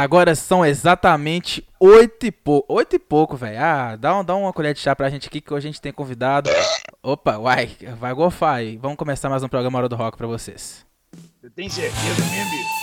Agora são exatamente oito e pouco. Oito e pouco, velho. Ah, dá, um, dá uma colher de chá pra gente aqui que hoje a gente tem convidado. Opa, vai, vai gofar aí. Vamos começar mais um programa Hora do Rock pra vocês. Eu tenho certeza bicho.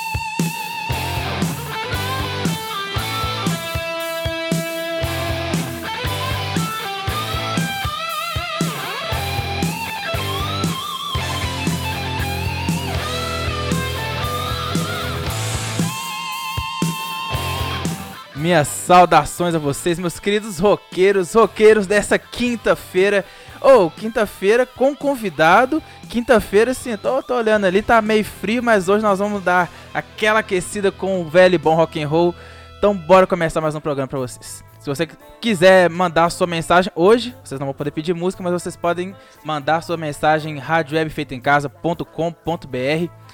Minhas saudações a vocês, meus queridos roqueiros, roqueiros dessa quinta-feira. Ou oh, quinta-feira com convidado. Quinta-feira, sim, tô, tô olhando ali, tá meio frio, mas hoje nós vamos dar aquela aquecida com o velho e bom rock and roll. Então bora começar mais um programa para vocês. Se você quiser mandar sua mensagem hoje, vocês não vão poder pedir música, mas vocês podem mandar sua mensagem em radiowebfeitaemcasa.com.br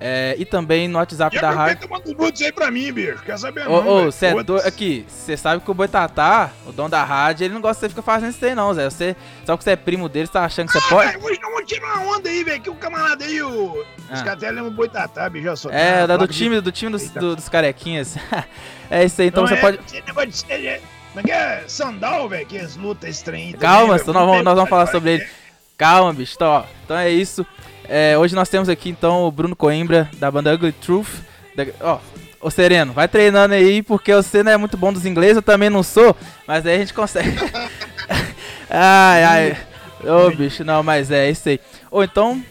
é, e também no WhatsApp e da rádio. Manda um nudes aí pra mim, bicho. Quer saber ô, não, Ô, cê é do... Aqui, você sabe que o Boitatá, o dono da rádio, ele não gosta que você fica fazendo isso aí não, Zé. Você, só que você é primo dele, você tá achando que você ah, pode... Hoje não vamos tirar uma onda aí, velho, que o camarada aí, o... Ah. Os caras lembram o Boitatá, bicho, sou... É, da, do time, do time dos, do, dos carequinhas. é isso aí, então não você é, pode... De. Como é que é? Sandal, velho, que eles lutam estranho. Calma, também, nós, vamos, nós vamos falar sobre ele. Calma, bicho, então, ó. Então é isso. É, hoje nós temos aqui então o Bruno Coimbra, da banda Ugly Truth. Da, ô Sereno, vai treinando aí, porque você não é muito bom dos ingleses, eu também não sou, mas aí a gente consegue. ai, ai. Ô bicho, não, mas é isso aí. Ou então,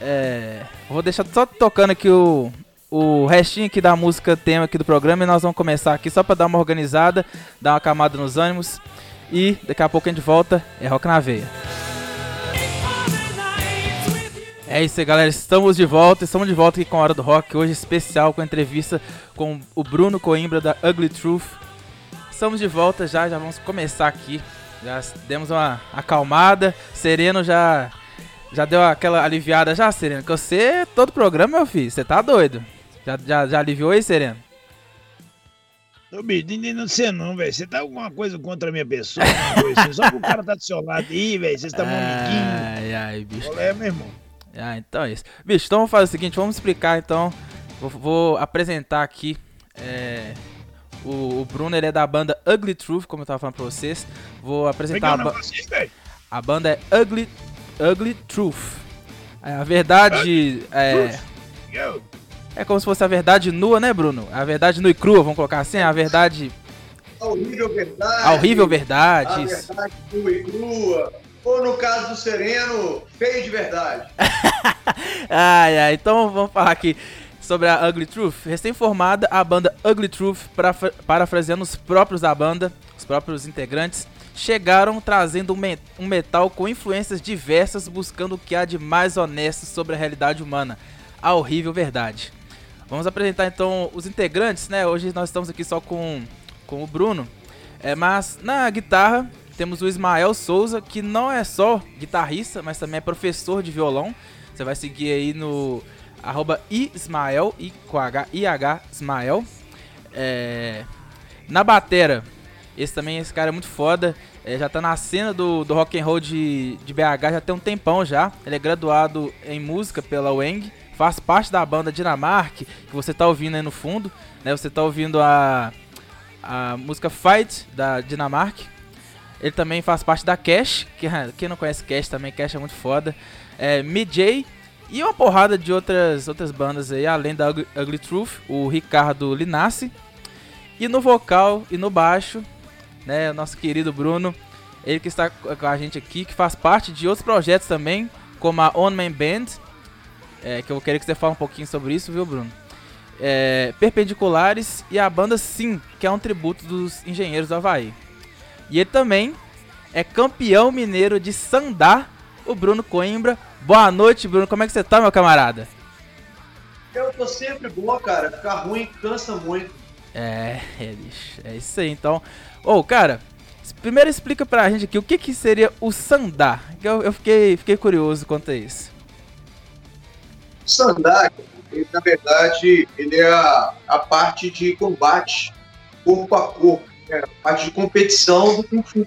é, vou deixar só tocando aqui o, o restinho aqui da música tema aqui do programa e nós vamos começar aqui só pra dar uma organizada, dar uma camada nos ânimos. E daqui a pouco a gente volta, é Rock na Veia. É isso aí, galera. Estamos de volta. Estamos de volta aqui com a Hora do Rock. Hoje especial com a entrevista com o Bruno Coimbra da Ugly Truth. Estamos de volta já. Já vamos começar aqui. Já demos uma acalmada. Sereno já já deu aquela aliviada já, Sereno. Que você, todo programa, meu filho, você tá doido. Já, já, já aliviou aí, Sereno? Ô, bicho, não sei não, velho. Você tá alguma coisa contra a minha pessoa? Assim? Só que o cara tá do seu lado aí, velho. Vocês estão amiguinho. Ai, ai, bicho. Olha, meu irmão. Ah, então é isso. Bicho, então vamos fazer o seguinte, vamos explicar então. Vou, vou apresentar aqui. É, o, o, Bruno ele é da banda Ugly Truth, como eu tava falando pra vocês. Vou apresentar a, ba a banda é Ugly, Ugly Truth. É, a verdade é, é como se fosse a verdade nua, né, Bruno? A verdade nua e crua, vamos colocar assim? A verdade. A horrível verdade. A horrível verdade. A verdade nua e crua. Ou no caso do Sereno, feio de verdade? ai, ai, então vamos falar aqui sobre a Ugly Truth. Recém-formada, a banda Ugly Truth, parafraseando os próprios da banda, os próprios integrantes, chegaram trazendo um metal com influências diversas, buscando o que há de mais honesto sobre a realidade humana, a horrível verdade. Vamos apresentar então os integrantes, né? Hoje nós estamos aqui só com, com o Bruno, é, mas na guitarra temos o Ismael Souza, que não é só guitarrista, mas também é professor de violão. Você vai seguir aí no arroba Ismael, I com H, Ismael. É, na batera, esse também, esse cara é muito foda. É, já tá na cena do, do rock and roll de, de BH já tem um tempão já. Ele é graduado em música pela UENG. Faz parte da banda Dinamarca, que você tá ouvindo aí no fundo. Né? Você tá ouvindo a, a música Fight da Dinamarca. Ele também faz parte da Cash, que quem não conhece Cash também, Cash é muito foda. É, MJ e uma porrada de outras, outras bandas aí, além da Ugly, Ugly Truth, o Ricardo Linassi. E no vocal e no baixo, né, o nosso querido Bruno, ele que está com a gente aqui, que faz parte de outros projetos também, como a On Man Band, é, que eu querer que você fale um pouquinho sobre isso, viu, Bruno? É, Perpendiculares e a banda Sim, que é um tributo dos engenheiros do Havaí. E ele também é campeão mineiro de Sandá, o Bruno Coimbra. Boa noite, Bruno. Como é que você tá, meu camarada? Eu tô sempre boa, cara. Ficar ruim cansa muito. É, é, é isso aí, então. Ô, oh, cara, primeiro explica pra gente aqui o que, que seria o Sandá. Eu, eu fiquei, fiquei curioso quanto a isso. O Sandá, ele, na verdade, ele é a, a parte de combate corpo a corpo é, parte de competição do Kung Fu.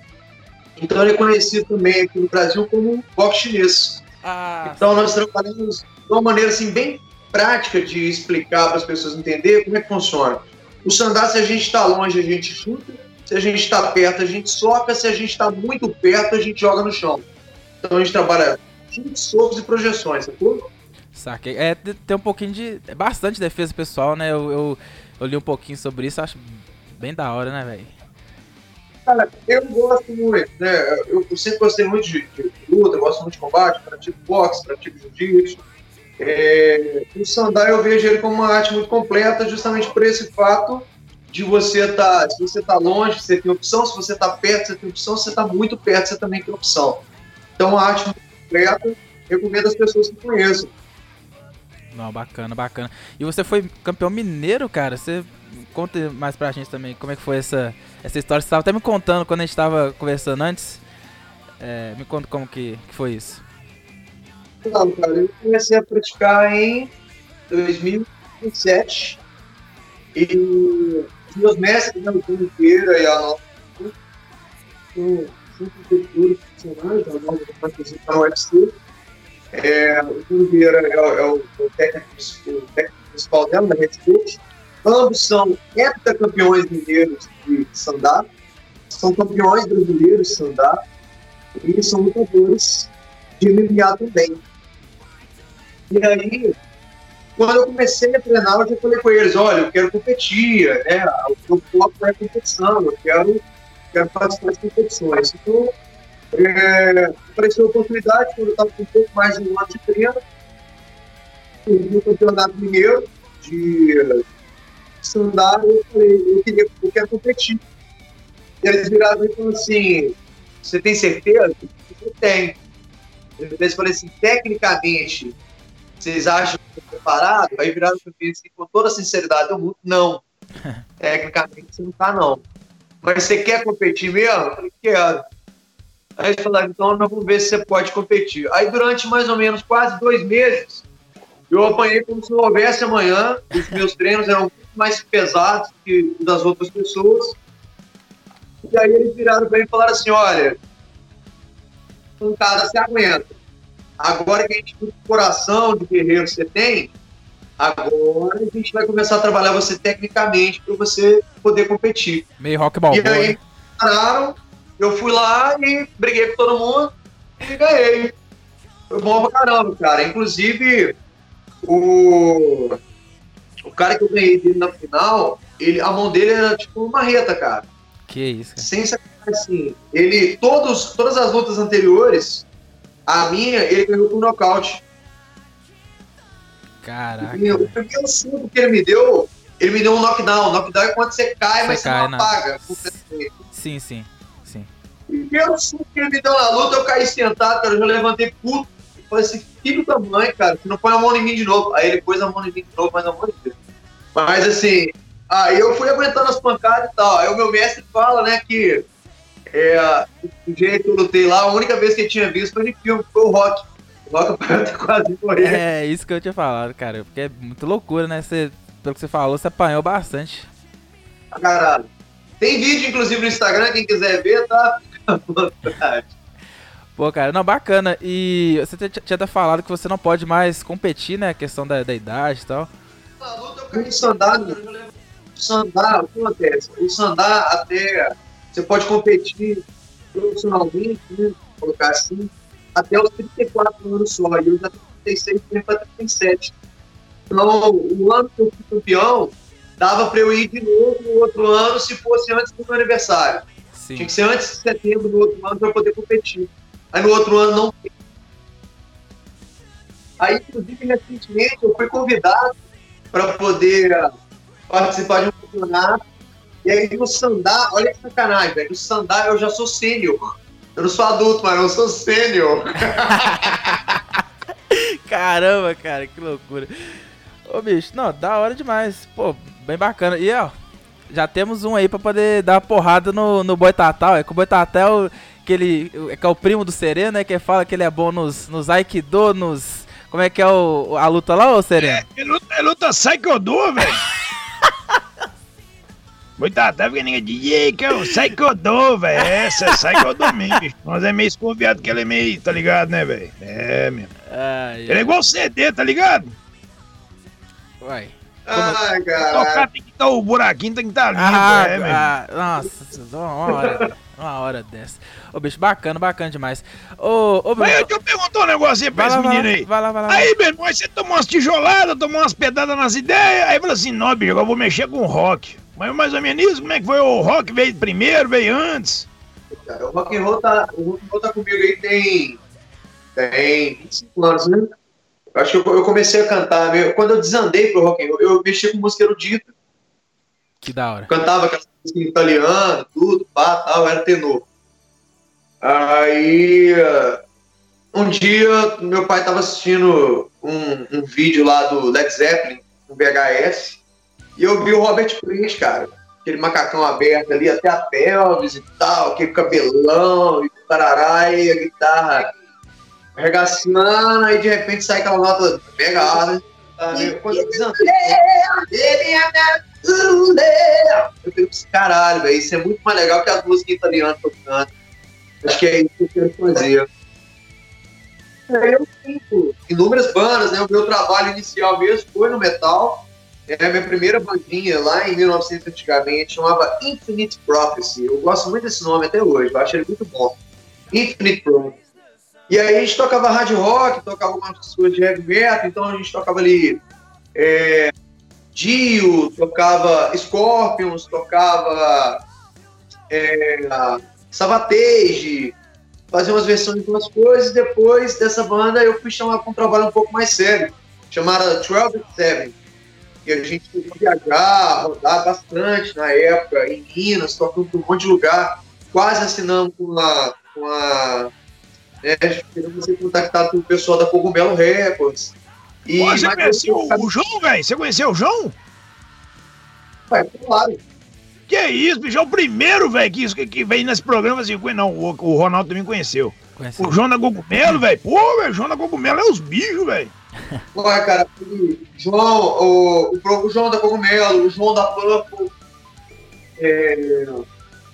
Então ele é conhecido também aqui no Brasil como boxe chinês. Ah, então nós trabalhamos de uma maneira assim bem prática de explicar para as pessoas entenderem como é que funciona. O sandá, se a gente está longe, a gente chuta. Se a gente está perto, a gente soca. Se a gente está muito perto, a gente joga no chão. Então a gente trabalha chutes, socos e projeções, sacou? Saquei. É, tem um pouquinho de. É bastante defesa pessoal, né? Eu, eu, eu, li um pouquinho sobre isso, acho bem da hora, né, velho? Cara, eu gosto muito, né? Eu, eu sempre gostei muito de, de, luta, eu gosto muito de combate, pratico boxe, pratico jiu-jitsu. É, o Sandai eu vejo ele como uma arte muito completa, justamente por esse fato de você estar, tá, se você está longe, você tem opção, se você está perto, você tem opção, se você está muito perto, você também tem opção. Então, uma arte muito completa, recomendo às pessoas que conheçam. Não, bacana, bacana. E você foi campeão mineiro, cara? Você conta mais pra gente também como é que foi essa, essa história. Você estava até me contando quando a gente estava conversando antes. É, me conta como que, que foi isso. Não, cara, eu comecei a praticar em 2007 e meus mestres, né, o Tom Inteira e a nossa são cultura profissionais, a nova no UFC. É, o Tom Vieira é, é, o, técnico, principal dela, da Red State. Ambos são heptacampeões mineiros de sandá, são campeões brasileiros de sandá e são lutadores de MMA também. E aí, quando eu comecei a treinar, eu já falei com eles, olha, eu quero competir, né? O meu foco é competição, eu quero, quero participar de competições. Então, é, apareceu a oportunidade, quando eu estava com um pouco mais de um ano de treino, no campeonato mineiro de sandá, eu falei, eu, queria, eu quero competir. E eles viraram e falaram assim, você tem certeza? Eu tenho. Eu falei assim, tecnicamente, vocês acham que eu preparado? Aí viraram para mim assim, com toda a sinceridade do mundo, não. Tecnicamente você não tá, não. Mas você quer competir mesmo? Eu falei, quero. Aí eles falaram, então nós vamos ver se você pode competir. Aí durante mais ou menos quase dois meses, eu apanhei como se não houvesse amanhã. Os meus treinos eram mais pesados que das outras pessoas. E aí eles viraram para mim e falaram assim, olha, pancada se aguenta. Agora que a gente viu o coração de guerreiro você tem, agora a gente vai começar a trabalhar você tecnicamente para você poder competir. Meio rock ball. E aí, pararam, eu fui lá e briguei com todo mundo e ganhei. Foi bom pra caramba, cara. Inclusive, o, o cara que eu ganhei dele na final, ele, a mão dele era tipo uma reta, cara. Que isso, cara. Sem assim, ele, todos, todas as lutas anteriores, a minha, ele ganhou por nocaute. Caraca. O primeiro suco que ele me deu, ele me deu um knockdown. Knockdown é quando você cai, você mas cai você não apaga. Sim, sim, sim. O primeiro suco que ele me deu na luta, eu caí sentado, cara. Eu já levantei puto. Falei assim, filho da mãe, cara, você não põe a mão em mim de novo. Aí ele pôs a mão em mim de novo, mas amor de Deus. Mas assim, aí eu fui aguentando as pancadas e tal. Aí o meu mestre fala, né, que é, o jeito que eu lutei lá, a única vez que ele tinha visto foi no filme, foi o Rock. O Rock até quase morrer. É, isso que eu tinha falado, cara. Porque é muito loucura, né? Você, pelo que você falou, você apanhou bastante. Caralho. Tem vídeo, inclusive, no Instagram, quem quiser ver, tá? Pô, cara, não, bacana. E você tinha até falado que você não pode mais competir, né? A questão da, da idade e tal. O Sandar, o Sandar, o que acontece? O Sandar até você pode competir profissionalmente, né, colocar assim, até os 34 anos só. E eu já tenho 36, tenho para 37. Então, o ano que eu fui campeão, dava para eu ir de novo no outro ano se fosse antes do meu aniversário. Sim. Tinha que ser antes de setembro do outro ano para eu poder competir. Aí no outro ano não Aí, inclusive, recentemente, eu fui convidado para poder participar de um campeonato e aí no Sandá, olha que sacanagem, velho. No Sandá eu já sou sênior. Eu não sou adulto, mas eu sou sênior. Caramba, cara, que loucura. Ô, bicho, não, da hora demais. Pô, bem bacana. E, ó, já temos um aí pra poder dar porrada no, no Boitatá. É que o Boitatá é o, que, ele, é que é o primo do Sereno, né? Que fala que ele é bom nos, nos Aikido, nos... Como é que é o, a luta lá, ô Sereno? É, é luta, é luta Saikido, velho. Coitado, tá vendo ninguém diz que é o Saikodô, velho. É, essa é Saikodô mesmo, bicho. Nós é meio desconfiado que ele é meio, tá ligado, né, velho? É, mesmo. Ai, ele é igual CD, tá ligado? Uai. Ai, Tocar cara. tem que estar o buraquinho, tem que estar limpo, Ah, é, velho. ah, nossa, uma hora, uma hora dessa. Ô, bicho, bacana, bacana demais. Ô, ô, Mas bicho, deixa eu perguntar um negócio aí pra vai esse lá, vai menino lá, aí. vai lá, vai lá. Aí, meu irmão, você tomou umas tijoladas, tomou umas pedadas nas ideias, aí falou assim, não, bicho, eu vou mexer com o rock. Mas mais ou menos isso, como é que foi? O rock veio primeiro, veio antes? Cara, O rock and roll tá, o rock and roll tá comigo aí tem, tem 25 anos, né? Eu acho que eu, eu comecei a cantar, meu, quando eu desandei pro rock and roll, eu mexi com música erudita, Que da hora. cantava aquela música em italiano, tudo, pá, tal, era tenor. Aí, eh, um dia, meu pai tava assistindo um, um vídeo lá do Led Zeppelin, no VHS, e eu vi o Robert Plant, cara, aquele macacão aberto ali, até a pelvis e tal, aquele cabelão e tarará, e a guitarra arregaçando, aí de repente sai aquela nota pegada. Tá, né? Quando eu desandei, eu tenho esse caralho, velho. Isso é muito mais legal que as músicas italianas canto. Acho que é isso que eu quero fazer. Eu tenho inúmeras bandas, né? O meu trabalho inicial mesmo foi no metal. É a minha primeira bandinha lá em 1900 antigamente, chamava Infinite Prophecy. Eu gosto muito desse nome até hoje, acho ele muito bom. Infinite Prophecy. E aí a gente tocava hard rock, tocava algumas coisas de heavy metal, então a gente tocava ali é, Dio, tocava Scorpions, tocava é, Savatage, fazia umas versões de umas coisas, depois dessa banda eu fui chamar para um trabalho um pouco mais sério, chamada 12 and 7, e a gente foi viajar, rodar bastante na época, em Minas, tocando em um monte de lugar, quase assinamos com a, com a né, ser contactado pelo pessoal da Cogumelo Records. E, Pô, você conheceu o João, velho? Você conheceu o João? Vai, claro. Que isso, bicho, é o primeiro, velho, que, que, que veio nesse programa assim. Não, o, o Ronaldo também conheceu. Conheci. O João da Cogumelo, velho. Pô, velho, o João da Cogumelo é os bichos, velho. Olha, cara, o João, o, o, o João da Cogumelo, o João da Purple. É, eu,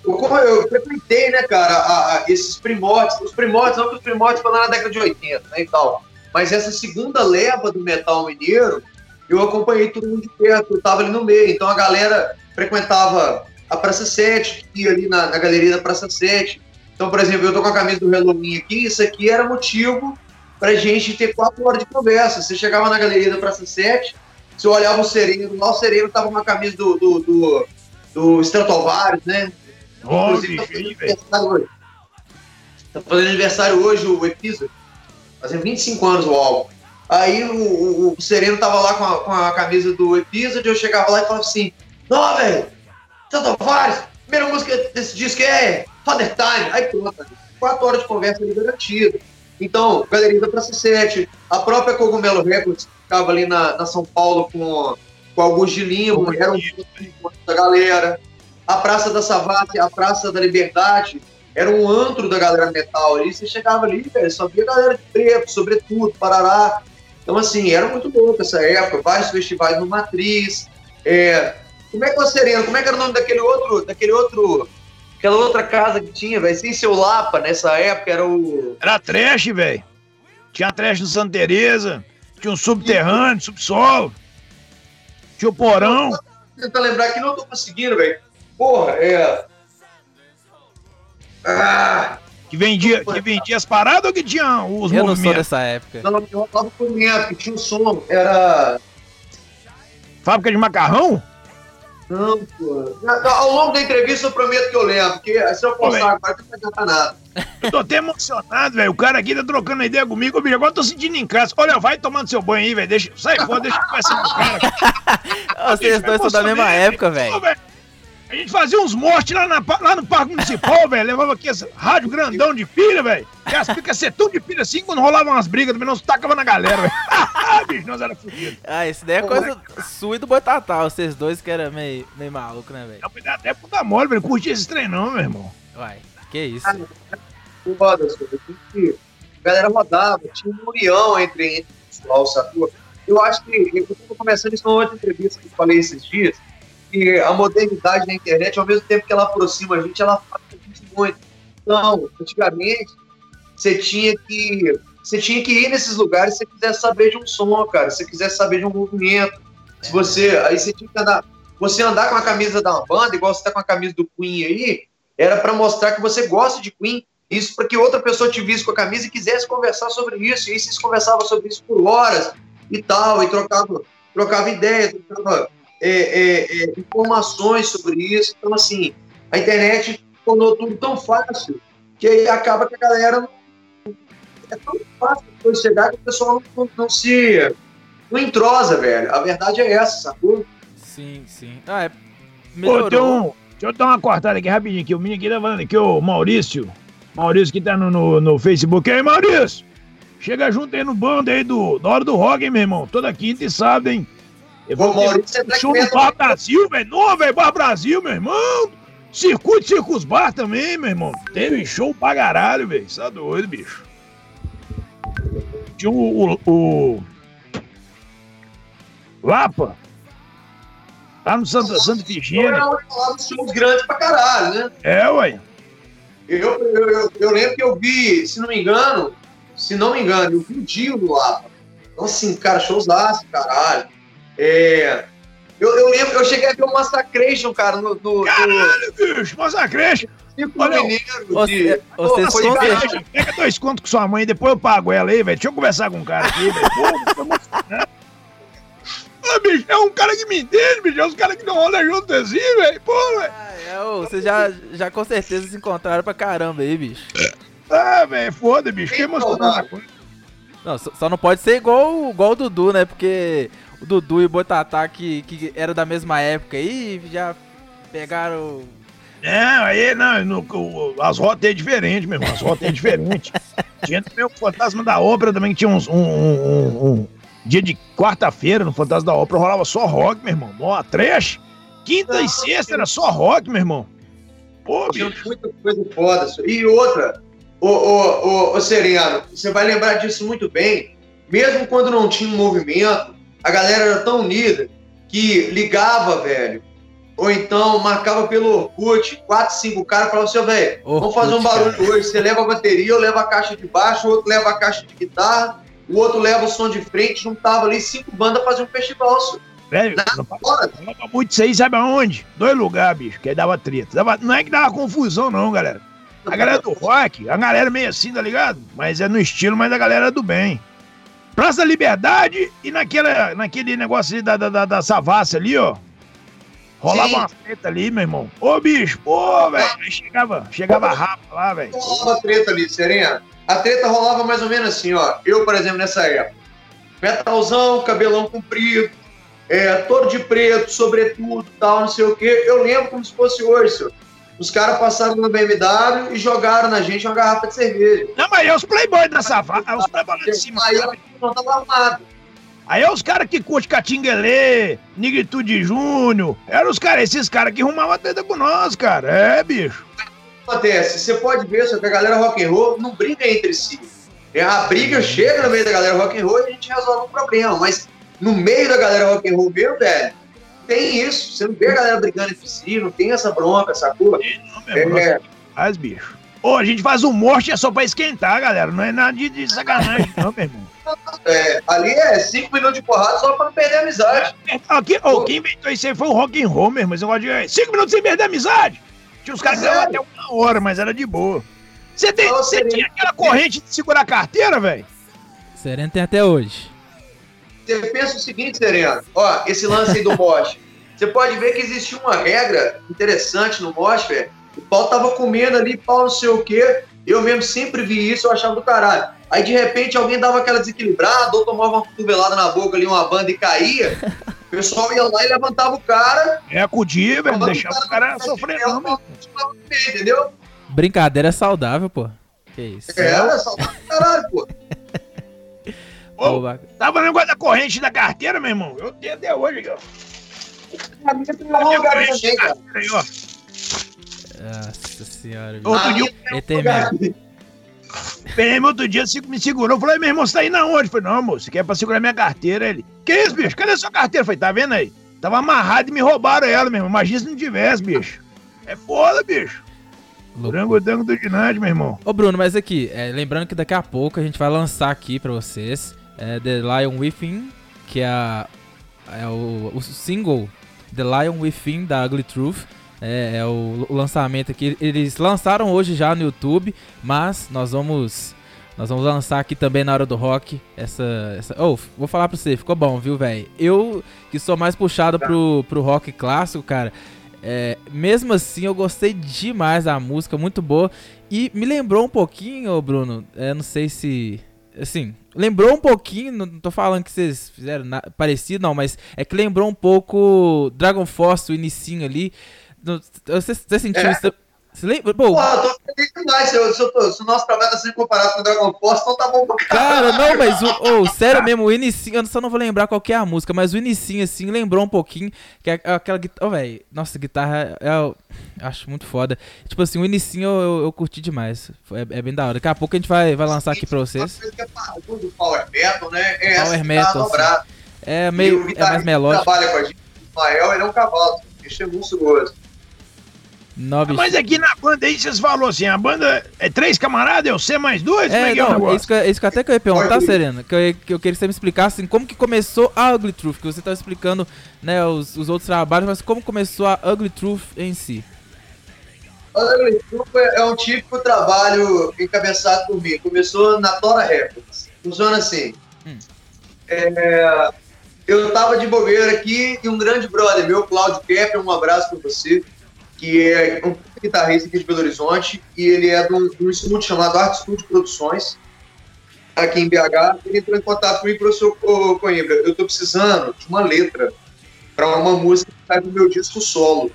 eu frequentei, né, cara, a- a- esses primórdios. Os primórdios, não que os primórdios foram lá na década de 80, né, e tal. Mas essa segunda leva do metal mineiro, eu acompanhei todo mundo de perto, eu tava ali no meio. Então a galera frequentava a Praça 7, que ia ali na, na galeria da Praça 7. Então, por exemplo, eu tô com a camisa do Halloween aqui, isso aqui era motivo pra gente ter quatro horas de conversa. Você chegava na galeria da Praça 7, você olhava o Sereno, lá o Sereno tava com uma camisa do, do, do, do Stratovarius, né? Ó, Inclusive, tá fazendo aniversário hoje. Tá fazendo aniversário hoje o Episode. Fazendo 25 anos o álbum. Aí o, o- o Sereno tava lá com a, com a camisa do Episode, eu chegava lá e falava assim, não, velho, Stratovarius, primeira música desse disco é Father Time. Aí pronto, quatro horas de conversa ali garantida. Então, Galeria da Praça 7, a própria Cogumelo Records, que ficava ali na, na São Paulo com, com Augusto de Lima, era um da galera. A Praça da Savassi, a Praça da Liberdade, era um antro da galera metal ali. Você chegava ali, velho, só via galera de preto, sobretudo, Parará. Então, assim, era muito louco essa época. Vários festivais no Matriz. É, como é que você Sereno? Como é que era o nome daquele outro, daquele outro, aquela outra casa que tinha, velho? Sem seu Lapa, nessa época, era o... Era trash, velho. Tinha trash no Santa Teresa, tinha um subterrâneo, subsolo. Tinha o porão. tentar lembrar que não tô conseguindo, velho. Porra, é. Ah, Que vendia, que vendia as paradas ou que tinha os Eu não sou movimentos? dessa época. não, eu por dentro, que tinha um som. Era. Fábrica de macarrão? Não, pô. Ao longo da entrevista eu prometo que eu lembro, porque se eu postar agora não vai adiantar nada. Eu tô até emocionado, velho. O cara aqui tá trocando ideia comigo, bicho. Agora eu tô sentindo em casa. Olha, vai tomando seu banho aí, velho. Deixa... Sai fora, deixa eu conversar com o cara. Vocês dois são da mesma época, velho. A gente fazia uns mortes lá, na- lá no Parque Municipal, velho. Levava aqui esse rádio grandão de pilha, velho. E as tudo de pilha assim, quando rolavam umas brigas, também nós tacava na galera, velho. bicho, nós era fudidos. Ah, isso daí é coisa sua e do Boitatá. Vocês dois que era meio, meio maluco, né, velho? Não, até puta mole, velho. Curti esse trem não, meu irmão. Uai, que isso. Foda. A galera rodava, tinha uma união entre, entre o pessoal, sacou? Eu acho que, eu tô começando isso numa outra entrevista que eu falei esses dias, que a modernidade da internet, ao mesmo tempo que ela aproxima a gente, ela afasta a gente muito. Então, antigamente, você tinha que você tinha que ir nesses lugares se você quisesse saber de um som, cara, se você quisesse saber de um movimento. Se você. Aí você tinha que andar. Você andar com a camisa da banda, igual você tá com a camisa do Queen aí, era para mostrar que você gosta de Queen. Isso para que outra pessoa te visse com a camisa e quisesse conversar sobre isso. E aí vocês conversavam sobre isso por horas e tal, e trocava, trocava ideias, trocava é, é, é, informações sobre isso. Então, assim, a internet tornou tudo tão fácil que aí acaba que a galera não, é tão fácil depois chegar que o pessoal não, não, se não entrosa, velho. A verdade é essa, sacou? Sim, sim. Ah, é. Melhorou. tem um, deixa eu dar uma cortada aqui rapidinho aqui. O menino aqui tá falando aqui, o Maurício. Maurício que tá no, no, no Facebook. E aí, Maurício? Chega junto aí no bando aí do, da hora do rock, hein, meu irmão? Toda quinta e sábado, hein? Eu vou Maurício, ter show no Bar Brasil, velho. Não, velho, Bar Brasil, meu irmão. Circuito Circus Bar também, meu irmão. Teve show pra caralho, velho. Você tá doido, bicho. Tinha o, o, o... Lapa. Lá no Santa, Santa Virgínia. Lá shows grandes pra caralho, né? É, ué. Eu, eu, eu, eu, lembro que eu vi, se não me engano, se não me engano, eu vi o Dio no Lapa. Então, assim, cara, showzaço, caralho. É, eu, eu lembro, eu cheguei a ver o Massacration, cara, no. no Caralho, no... bicho, Massacration! Olha, mineiro, você, de... você Pô, Pega dois contos com sua mãe, depois eu pago ela aí, velho. Deixa eu conversar com um cara aqui, velho. Ah, bicho, é um cara que me entende, bicho. É uns caras que não rolam junto assim, velho. Pô, velho. Ah, é, ô, você já, já com certeza se encontraram pra caramba aí, bicho. Ah, velho, foda, bicho. Fiquei emocionado. Não, só, só não pode ser igual, igual o Dudu, né? Porque o Dudu e o Botatá, que, que era da mesma época aí, já pegaram. Não, aí não, no, as rotas é diferente, meu irmão. As rotas é diferente. tinha também o Fantasma da Ópera também, que tinha uns, um, um, um dia de quarta-feira no Fantasma da Ópera rolava só rock, meu irmão. Ó, trash. Quinta e sexta era só rock, meu irmão. Pô, Tinha muita coisa foda. E outra, ô, ô, ô, ô Sereno, você vai lembrar disso muito bem. Mesmo quando não tinha um movimento, a galera era tão unida que ligava, velho. Ou então marcava pelo Orkut, quatro, cinco caras falavam assim, velho, vamos fazer um barulho cara. hoje. Você leva a bateria, eu levo a caixa de baixo, o outro leva a caixa de guitarra, o outro leva o som de frente, juntava ali cinco bandas fazer um festival. Só. Velho, falava muito isso aí, sabe aonde? Dois lugares, bicho, que aí dava treta. Dava, não é que dava confusão, não, galera. A galera do rock, a galera meio assim, tá ligado? Mas é no estilo, mas a galera do bem. Praça da Liberdade e naquela, naquele negócio ali da, da, da Savassi ali, ó. Rolava Sim. uma treta ali, meu irmão. Ô, bicho, pô, velho. Chegava, chegava rápido lá, velho. Rolava treta ali, Serena. A treta rolava mais ou menos assim, ó. Eu, por exemplo, nessa época. Metalzão, cabelão comprido, é, todo de preto, sobretudo, tal, não sei o quê. Eu lembro como se fosse hoje, senhor. Os caras passaram no BMW e jogaram na gente uma garrafa de cerveja. Não, mas é os playboys da savana, é os playboys de cima. Aí não tava armado. Aí é os caras que curtem Catinguelê, Nigritude Júnior. Eram os caras, esses caras que arrumavam a treta com nós, cara. É, bicho acontece? Você pode ver só que a galera rock and roll não briga entre si. É, a briga chega no meio da galera rock and roll e a gente resolve um problema. Mas no meio da galera rock and roll mesmo, velho, tem isso. Você não vê a galera brigando entre si, não tem essa bronca, sacou? Não, meu é, Faz, bicho. Ô, a gente faz um morte é só pra esquentar, galera. Não é nada de, de sacanagem, não, meu irmão. É, ali é cinco minutos de porrada só pra não perder a amizade. Aqui, oh, quem inventou isso aí foi o rock and roll, mesmo. Esse negócio de cinco minutos sem perder a amizade. Tinha os caras que é. até uma hora, mas era de boa. Você tem, você tinha aquela corrente de segurar a carteira, velho? Sereno tem até hoje. Você pensa o seguinte, Sereno. Ó, esse lance aí do Mosh. Você pode ver que existia uma regra interessante no Mosh, velho. O pau tava comendo ali, pau não sei o quê. Eu mesmo sempre vi isso, eu achava do caralho. Aí de repente alguém dava aquela desequilibrada, ou tomava uma cotovelada na boca ali, uma banda e caía. O pessoal ia lá e levantava o cara. É, acudia, velho. Deixava o cara, cara sofrer. Entendeu? Brincadeira saudável, pô. Que isso? É, é saudável caralho, pô. Ô, tava no negócio da corrente da carteira, meu irmão. Eu tenho até hoje aqui, ó. A minha tem um lugar também, cara. Nossa senhora. Outro dia, eu... Peraí, outro dia me segurou. Falei, meu irmão, você tá indo aonde? Falei, não, moço, você quer pra segurar minha carteira? Ele, que isso, bicho? Cadê sua carteira? Falei, tá vendo aí? Tava amarrado e me roubaram ela, meu irmão. Imagina se não tivesse, bicho. É foda, bicho. Frango dango do ginásio, meu irmão. Ô, Bruno, mas aqui, é, lembrando que daqui a pouco a gente vai lançar aqui pra vocês é, The Lion Within, que é a, é o, o single The Lion Within da Ugly Truth. É, é o, o lançamento aqui. Eles lançaram hoje já no YouTube, mas nós vamos nós vamos lançar aqui também na hora do rock essa. essa... Oh, vou falar pra você, ficou bom, viu, velho? Eu, que sou mais puxado pro, pro rock clássico, cara, é, mesmo assim eu gostei demais da música, muito boa. E me lembrou um pouquinho, Bruno, é, não sei se. Assim, lembrou um pouquinho, não tô falando que vocês fizeram parecido, não, mas é que lembrou um pouco Dragon Force, o inicinho ali. Você, você sentiu é. isso? Você lembra? Pô, Porra, eu tô feliz demais. Se, eu, se, eu se o nosso trabalho tá sendo comparado com o Dragon Force, então tá bom pra caralho. Cara, não, mas o, oh, sério mesmo, o inicinho, eu só não vou lembrar qual é a música, mas o inicinho, assim, lembrou um pouquinho que é aquela guitarra. Oh, velho, nossa, guitarra é, eu acho muito foda. Tipo assim, o inicinho eu, eu, eu curti demais. É, é, bem da hora. Daqui a pouco a gente vai, vai lançar aqui pra vocês. É do Power Metal, né? É Power Metal. Assim. É meio. É mais melódico. trabalha com a gente, o Ismael, ele é um cavalo. Ele é monstruoso. Nove... Mas aqui na banda aí vocês falaram assim, a banda é três camaradas, eu sei mais dois? É, é, é não, é isso que, isso que até que eu ia perguntar, Serena, que eu, que eu queria que você me explicasse assim, como que começou a Ugly Truth, que você estava explicando né, os, os outros trabalhos, mas como começou a Ugly Truth em si? Ugly Truth é um típico trabalho encabeçado por mim, começou na Tora Records, funciona assim, hum. é, eu tava de bobeira aqui e um grande brother meu, Cláudio Kepler, um abraço para você, que é um guitarrista aqui de Belo Horizonte, e ele é de um, de um estúdio chamado Art Studio Produções, aqui em BH. Ele entrou em contato comigo e falou assim, Coimbra, eu estou precisando de uma letra para uma música que sai do meu disco solo.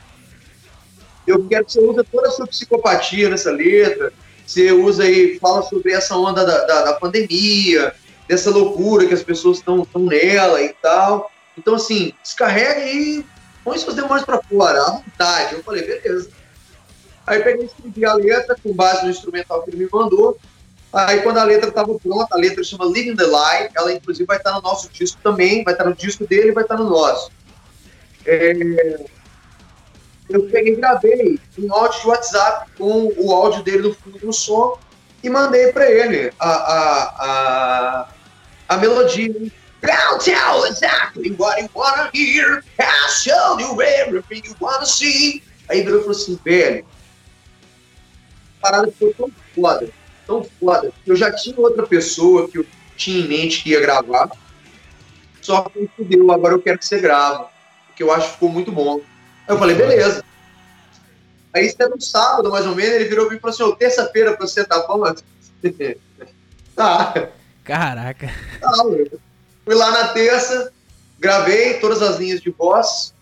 Eu quero que você use toda a sua psicopatia nessa letra, você usa aí, fala sobre essa onda da, da, da pandemia, dessa loucura que as pessoas estão nela e tal. Então, assim, descarrega e põe seus demônios pra fora, à vontade. Eu falei, beleza. Aí peguei e escrevi a letra com base no instrumental que ele me mandou. Aí quando a letra estava pronta, a letra chama Living the Light, ela inclusive vai estar no nosso disco também, vai estar no disco dele vai estar no nosso. É... Eu peguei e gravei um áudio de WhatsApp com o áudio dele no fundo do som e mandei para ele a, a, a, a melodia. I'll tell exactly what you wanna hear. I'll show you everything you wanna see. Aí virou e falou assim, velho, a parada ficou tão foda, tão foda, eu já tinha outra pessoa que eu tinha em mente que ia gravar, só que fudeu, agora eu quero que você grava, porque eu acho que ficou muito bom. Aí eu falei, beleza. Aí, isso era um sábado, mais ou menos, ele virou e falou assim, oh, terça-feira pra você tá bom? tá. Caraca. Tá, Fui lá na terça, gravei todas as linhas de voz.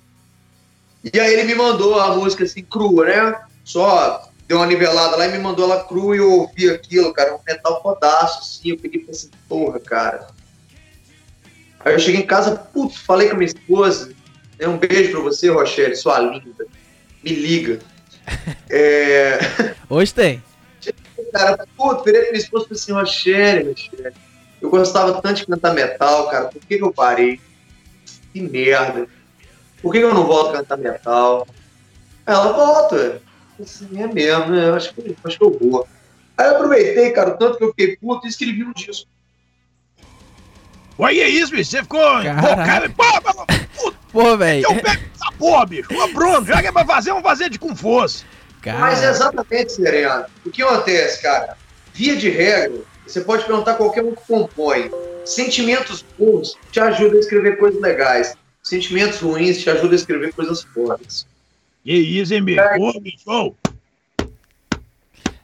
E aí ele me mandou a música assim, crua, né? Só deu uma nivelada lá e me mandou ela crua e eu ouvi aquilo, cara, um metal fodaço, assim. Eu peguei e falei assim, porra, cara. Aí eu cheguei em casa, putz, falei com a minha esposa. Né, um beijo pra você, Rochelle, sua linda. Me liga. é... Hoje tem. Cara, putz, virei pra minha esposa e falei assim, Rochelle, Rochelle eu gostava tanto de cantar metal, cara. Por que, que eu parei? Que merda. Por que, que eu não volto a cantar metal? Ela volta. Assim, é mesmo, né? Acho que, acho que eu vou. Aí eu aproveitei, cara, tanto que eu fiquei puto e escrevi um disco. Ué, é isso, bicho? Você ficou cara, Pô, pô velho. Eu pego essa porra, bicho. Ô, Bruno, já que é pra fazer, vamos fazer de com força. Mas exatamente, Serena. O que acontece, cara? Via de regra, você pode perguntar qualquer um que compõe. Sentimentos bons te ajudam a escrever coisas legais. Sentimentos ruins te ajudam a escrever coisas fortes. Que isso, hein, bicho? Ô, bicho!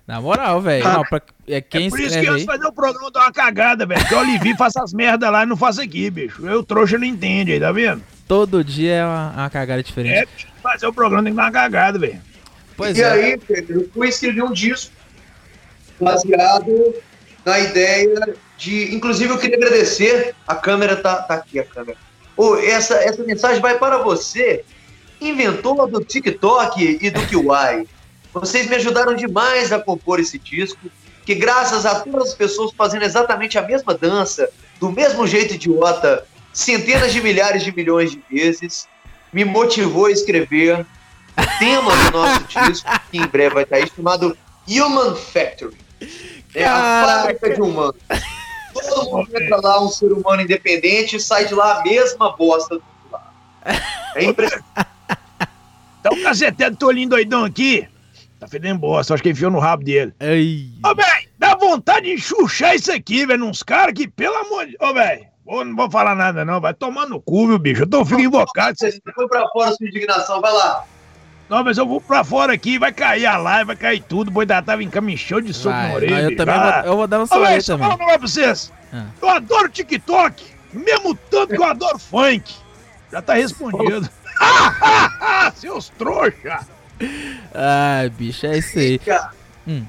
Na moral, velho. Ah, é, quem é por isso que antes de fazer o programa dá uma cagada, velho. Que o Olivi faça as merdas lá e não faça aqui, bicho. Eu trouxa não entende aí, tá vendo? Todo dia é uma, uma cagada diferente. É, fazer o programa tem que dar uma cagada, velho. Pois e é. aí, Pedro, eu fui escrever um disco baseado na ideia de. Inclusive, eu queria agradecer. A câmera tá, tá aqui, a câmera. Oh, essa, essa mensagem vai para você, inventor do TikTok e do Kiwai. Vocês me ajudaram demais a compor esse disco, que graças a todas as pessoas fazendo exatamente a mesma dança, do mesmo jeito idiota, centenas de milhares de milhões de vezes, me motivou a escrever o tema do nosso disco, que em breve vai estar aí, chamado Human Factory. É a fábrica de humano. Todo mundo entra lá, um ser humano independente, e sai de lá a mesma bosta do lado. É impressionante. Tá o cacetete do Tolinho doidão aqui. Tá fedendo bosta, acho que enfiou no rabo dele. Ai. Ô, velho, dá vontade de enxuxar isso aqui, velho, uns caras que, pelo amor de... Ô, velho, não vou falar nada não, vai tomar no cu, viu, bicho? Eu tô fico invocado. Cê... Você foi pra fora sua indignação, vai lá. Não, mas eu vou pra fora aqui, vai cair a live, vai cair tudo. O boi da tava encaminhou de soco Vai, na orelha. não, eu também vou, eu vou dar um sorriso eu também. falar negócio pra vocês. Ah. Eu adoro TikTok, mesmo tanto que eu adoro funk. Já tá respondido. Seus trouxa! Ai, bicho, é isso aí. Hum.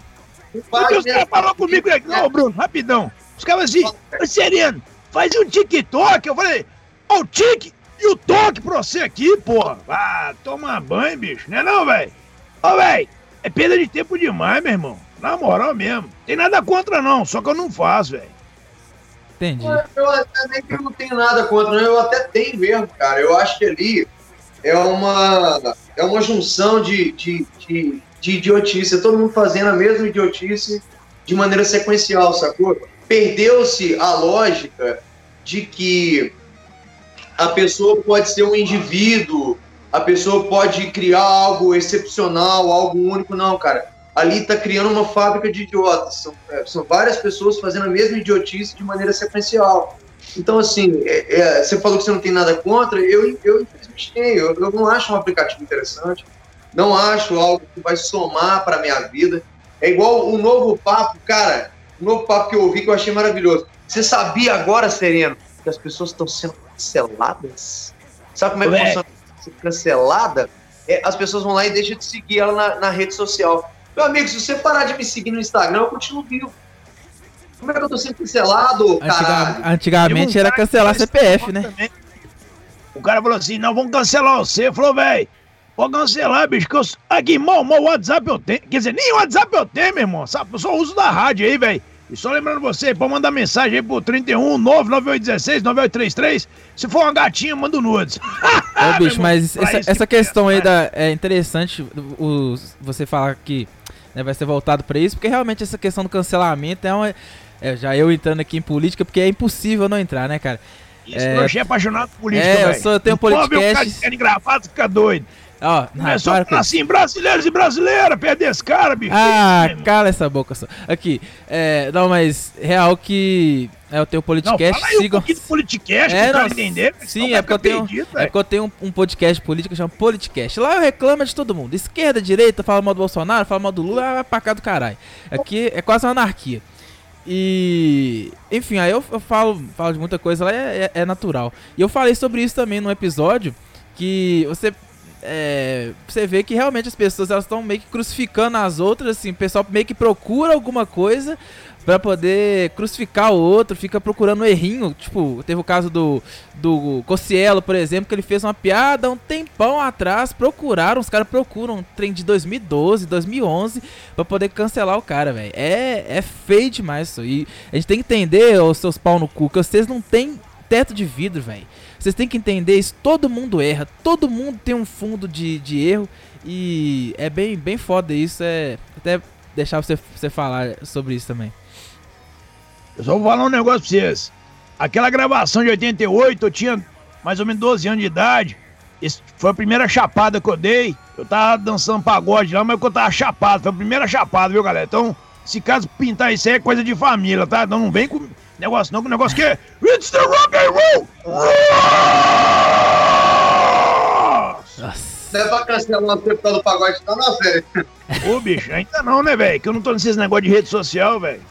Porque os caras falaram comigo aqui, ô Bruno, rapidão. Os caras assim, Sereno, faz um TikTok. Eu falei, ó, o tique e o toque pra você aqui, porra. Ah, toma banho, bicho, não é não, velho? Ô, velho, é perda de tempo demais, meu irmão. Na moral mesmo. Tem nada contra, não, só que eu não faço, velho. Entendi. Eu até nem que eu não tenho nada contra, não. eu até tenho mesmo, cara. Eu acho que ali é uma, é uma junção de, de, de, de idiotice. É todo mundo fazendo a mesma idiotice de maneira sequencial, sacou? Perdeu-se a lógica de que a pessoa pode ser um indivíduo, a pessoa pode criar algo excepcional, algo único, não, cara. Ali tá criando uma fábrica de idiotas. São, é, são várias pessoas fazendo a mesma idiotice de maneira sequencial. Então, assim, é, é, você falou que você não tem nada contra, eu, eu infelizmente tenho. Eu, eu não acho um aplicativo interessante, não acho algo que vai somar para minha vida. É igual o novo papo, cara, o novo papo que eu ouvi que eu achei maravilhoso. Você sabia agora, Sereno, que as pessoas estão sendo canceladas? Sabe como é que funciona ser cancelada? É, as pessoas vão lá e deixam de seguir ela na, na rede social. Meu amigo, se você parar de me seguir no Instagram, eu continuo vivo. Como é que eu tô sendo cancelado, Antiga- antigamente um era cancelar CPF, né? também. O cara falou assim: não, vamos cancelar você. Falou, velho, pode cancelar, bicho, que eu. Aqui, mal, mal WhatsApp eu tenho. Quer dizer, nem WhatsApp eu tenho, meu irmão. Sabe? Eu só uso da rádio aí, velho. E só lembrando você, pode mandar mensagem aí pro 31 99816 9833. Se for uma gatinha, manda nudes. Ô, bicho, mas essa, essa que questão aí presta, da, é interessante o, você falar que né, vai ser voltado pra isso, porque realmente essa questão do cancelamento é uma. é, já eu entrando aqui em política, porque é impossível não entrar, né, cara? Isso, é- eu achei apaixonado por política, É, eu sou- eu tenho Não pode ver o cara querendo gravado, fica doido. Ó, não, Começou para a com falar isso. assim, brasileiros e brasileiras, perder esse cara, bicho. Ah, cala essa boca só. Aqui, é, não, mas real que é o teu Não, podcast, fala aí um sigam. pouquinho de politicast, É, é, pra não, entender. sim, é porque eu tenho- perdido, É porque eu tenho um, um podcast político que chama Politicast. Lá eu reclamo de todo mundo. Esquerda, direita, fala mal do Bolsonaro, fala mal do Lula, vai pra cá do caralho. Aqui é quase uma anarquia. E. Enfim, aí eu, eu falo, falo de muita coisa lá, é, é- é natural. E eu falei sobre isso também num episódio que você. É, você vê que realmente as pessoas elas estão meio que crucificando as outras, assim, o pessoal meio que procura alguma coisa pra poder crucificar o outro, fica procurando um errinho. Tipo, teve o caso do, do Cossielo, por exemplo, que ele fez uma piada um tempão atrás. Procuraram, os caras procuram um trem de 2012, 2011 pra poder cancelar o cara, velho. É, é feio demais isso. E a gente tem que entender, os seus pau no cu, que vocês não têm teto de vidro, velho. Vocês têm que entender isso. Todo mundo erra, todo mundo tem um fundo de, de erro. E é bem, bem foda isso. É até deixar você, você falar sobre isso também. Eu só vou falar um negócio pra vocês. Aquela gravação de 88, eu tinha mais ou menos 12 anos de idade. Esse foi a primeira chapada que eu dei. Eu tava dançando pagode lá, mas eu tava chapado. Foi a primeira chapada, viu, galera? Então, se caso pintar isso aí é coisa de família, tá? Então não vem com negócio não, negócio que é... It's the rock and roll! Nossa! Nossa. Não é pra cancelar o tempo do pagode, tá na série. Ô, bicho, ainda não, né, velho? Que eu não tô nesses negócios de rede social, velho.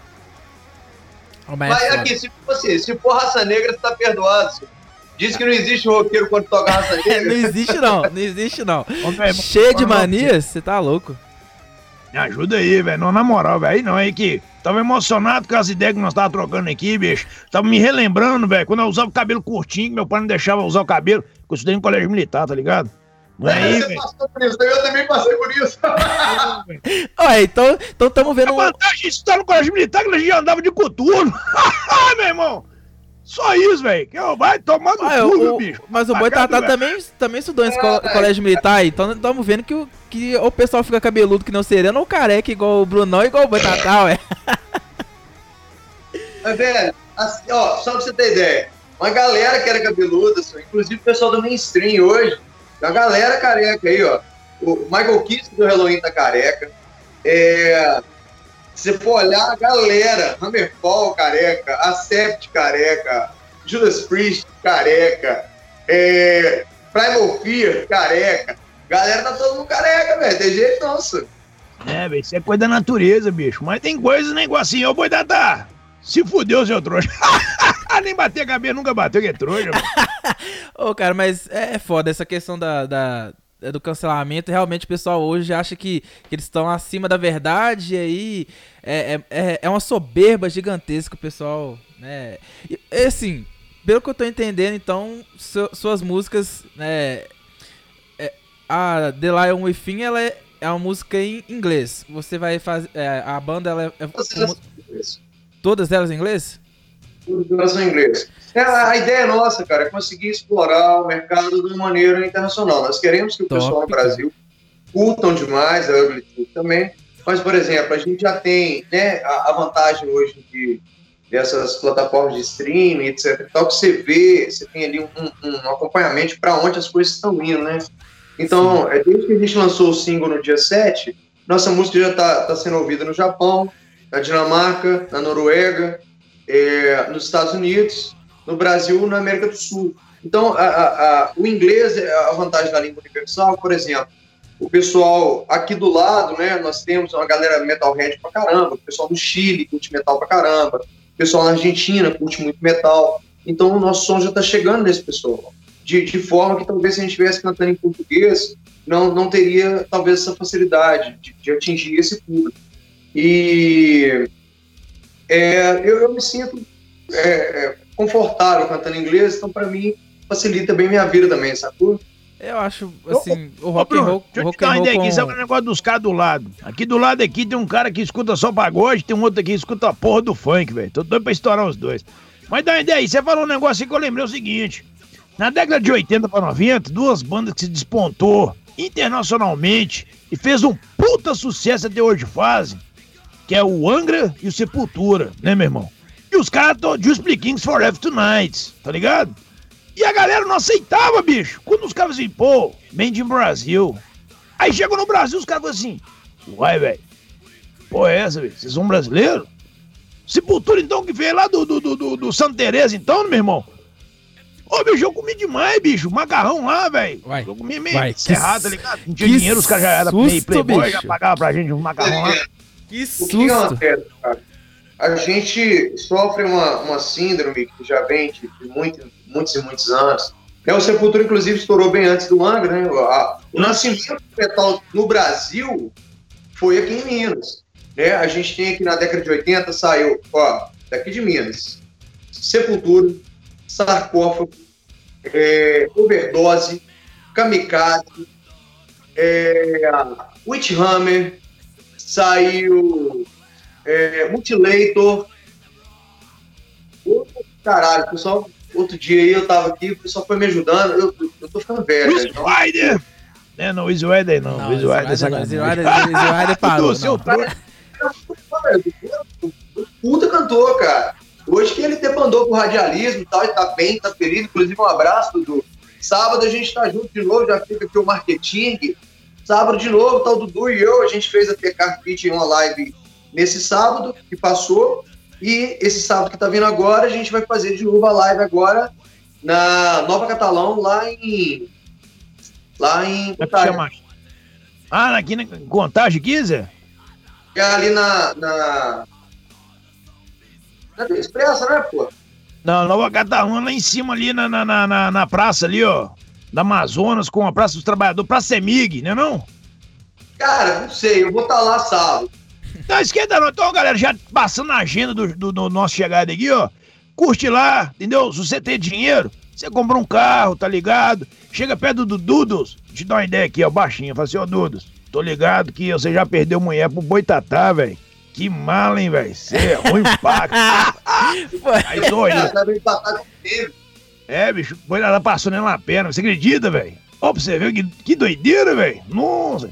Mas aqui, se você, se for raça negra, você tá perdoado. senhor. Diz que não existe roqueiro quando toca raça não negra. existe não, não existe não. Ô, velho, Cheio de manias, você tá louco. Me ajuda aí, velho. Não, na moral, velho. Aí não, aí que. Tava emocionado com as ideias que nós tava trocando aqui, bicho. Tava me relembrando, velho, quando eu usava o cabelo curtinho, que meu pai não deixava eu usar o cabelo, que eu estudei no colégio militar, tá ligado? Não é aí, Você passou por isso, eu também passei por isso. Olha, então então tamo vendo A um, vantagem de estudar no colégio militar é que a gente andava de coturno. meu irmão. Só isso, velho. Que eu vai tomar no Ah, cu, o- viu, o- bicho. mas o Boi Pagado, Tatá velho. também, também estudou em escola- É, colégio militar aí, então estamos vendo que, o- que ou o pessoal fica cabeludo que não sereno ou careca igual o Brunão igual o Boi Tatá, ué. Mas, velho, assim, ó, só pra você ter ideia. uma galera que era cabeluda, só, inclusive o pessoal do mainstream hoje. Uma galera careca aí, ó. O Michael Kiske do Halloween tá careca. É, se você for olhar a galera, Hammerfall careca, Acept careca, Judas Priest careca, é, Primal Fear careca. Galera tá todo mundo careca, velho. Tem jeito não, senhor. É, velho, isso é coisa da natureza, bicho. Mas tem coisas, né, igual assim, ô boi Dadá. Se fudeu, seu trouxa. Nem bater a cabeça, nunca bateu, que é trouxa, mano. Ô, cara, mas é é foda essa questão da, da- do cancelamento. Realmente o pessoal hoje acha que, que eles estão acima da verdade e aí é, é, é- é uma soberba gigantesca o pessoal, né? E, assim, pelo que eu tô entendendo, então, su- suas músicas, né? é, a The Lion Within, ela é, é uma música em inglês. Você vai fazer... é, a banda, ela é... é todas elas em inglês? São em inglês. É, a ideia nossa, cara, é conseguir explorar o mercado de uma maneira internacional. Nós queremos que o Top, pessoal no. Brasil curtam demais a Ugly também. Mas, por exemplo, a gente já tem né, a, a vantagem hoje de, dessas plataformas de streaming, etc. Tal, que você vê, você tem ali um, um- acompanhamento para onde as coisas estão indo, né? Então, é, desde que a gente lançou o single no dia 7, nossa música já está sendo ouvida no Japão, na Dinamarca, na Noruega, é, nos Estados Unidos, no Brasil, na América do Sul. Então, a- a- a- o inglês é a vantagem da língua universal, por exemplo. O pessoal aqui do lado, né, nós temos uma galera metalhead pra caramba, o pessoal do Chile curte metal pra caramba, o pessoal na Argentina curte muito metal. Então, o nosso som já está chegando nesse pessoal. De, de forma que talvez se a gente estivesse cantando em português, não, não teria talvez essa facilidade de, de atingir esse público. E é, eu, eu me sinto é, é, confortável cantando inglês, então para mim facilita bem minha vida também, sacou? Eu acho, Ô, assim, o Ô, rock and Bruno, roll... deixa eu te dar and uma ideia aqui, com- sabe o negócio dos caras do lado? Aqui do lado aqui tem um cara que escuta só pagode, tem um outro aqui que escuta a porra do funk, velho. Tô doido pra estourar os dois. Mas dá uma ideia aí, você falou um negócio aí que eu lembrei o seguinte. Na década de 80 para 90, duas bandas que se despontou internacionalmente e fez um puta sucesso até hoje fazem, que é o Angra e o Sepultura, né, meu irmão? E os caras estão Just Kings Forever Tonight, tá ligado? E a galera não aceitava, bicho. Quando os caras assim, pô, Made in Brasil. Aí chegou no Brasil, os caras falam assim, uai, velho, pô, é essa, velho? Vocês são brasileiros? Sepultura, então, que veio lá do, do, do, do, do Santa Teresa, então, meu irmão? Ô, bicho, eu comi demais, bicho. Macarrão lá, velho. Eu comi meio que cerrado, tá ligado? Não tinha dinheiro, os caras já eram meio playboy, bicho. já pagavam pra gente um macarrão lá. Que O que susto! acontece, cara? A gente sofre uma, uma síndrome que já vem de, muito- muitos e muitos anos. É, o Sepultura, inclusive, estourou bem antes do Angra, né? O nascimento do metal no Brasil foi aqui em Minas. Né? A gente tem aqui na década de 80, saiu, ó, daqui de Minas, Sepultura, Sarcófago, é, Overdose, Kamikaze, é, Witchhammer, saiu é, Mutilator. Ô, Caralho, pessoal, outro dia aí eu tava aqui, o pessoal foi me ajudando, eu, eu tô ficando velho. Easy então- Rider! Né, não, Easy Rider não. Não, Easy Rider é sacanagem. Rider Easy parou, seu. Puta cantor, cara. Hoje que ele debandou pro radialismo e tal, e tá bem, tá ferido. Inclusive, um abraço, Dudu. Sábado a gente tá junto de novo, já fica aqui o marketing. Sábado de novo, tá o Dudu e eu. A gente fez a TK Fit em uma live nesse sábado que passou. E esse sábado que tá vindo agora, a gente vai fazer de novo a live agora na Nova Catalão, lá em. Lá em. É? Ah, aqui na Contagem aqui, Zé? É ali na. Na, na Expressa, né, pô? Não, Nova Catarruna, lá em cima ali na, na, na- na praça ali, ó. Da Amazonas, com a Praça dos Trabalhadores, Praça Semig, né não? Cara, não sei, eu vou estar lá sábado. Não esquenta não. Então, galera, já passando a agenda do, do, do nosso chegada aqui, ó. Curte lá, entendeu? Se você tem dinheiro, você compra um carro, tá ligado? Chega perto do Dudos, te dá uma ideia aqui, ó, baixinho. Fala assim, ó, Dudos, tô ligado que você já perdeu mulher pro Boitatá, velho. Que mala, hein, velho? Você é ruim pra cá. Aí zoa É, bicho, o Boitatá passou nele na perna. Você acredita, velho? Ó, pra você ver que, que doideira, velho. Nossa.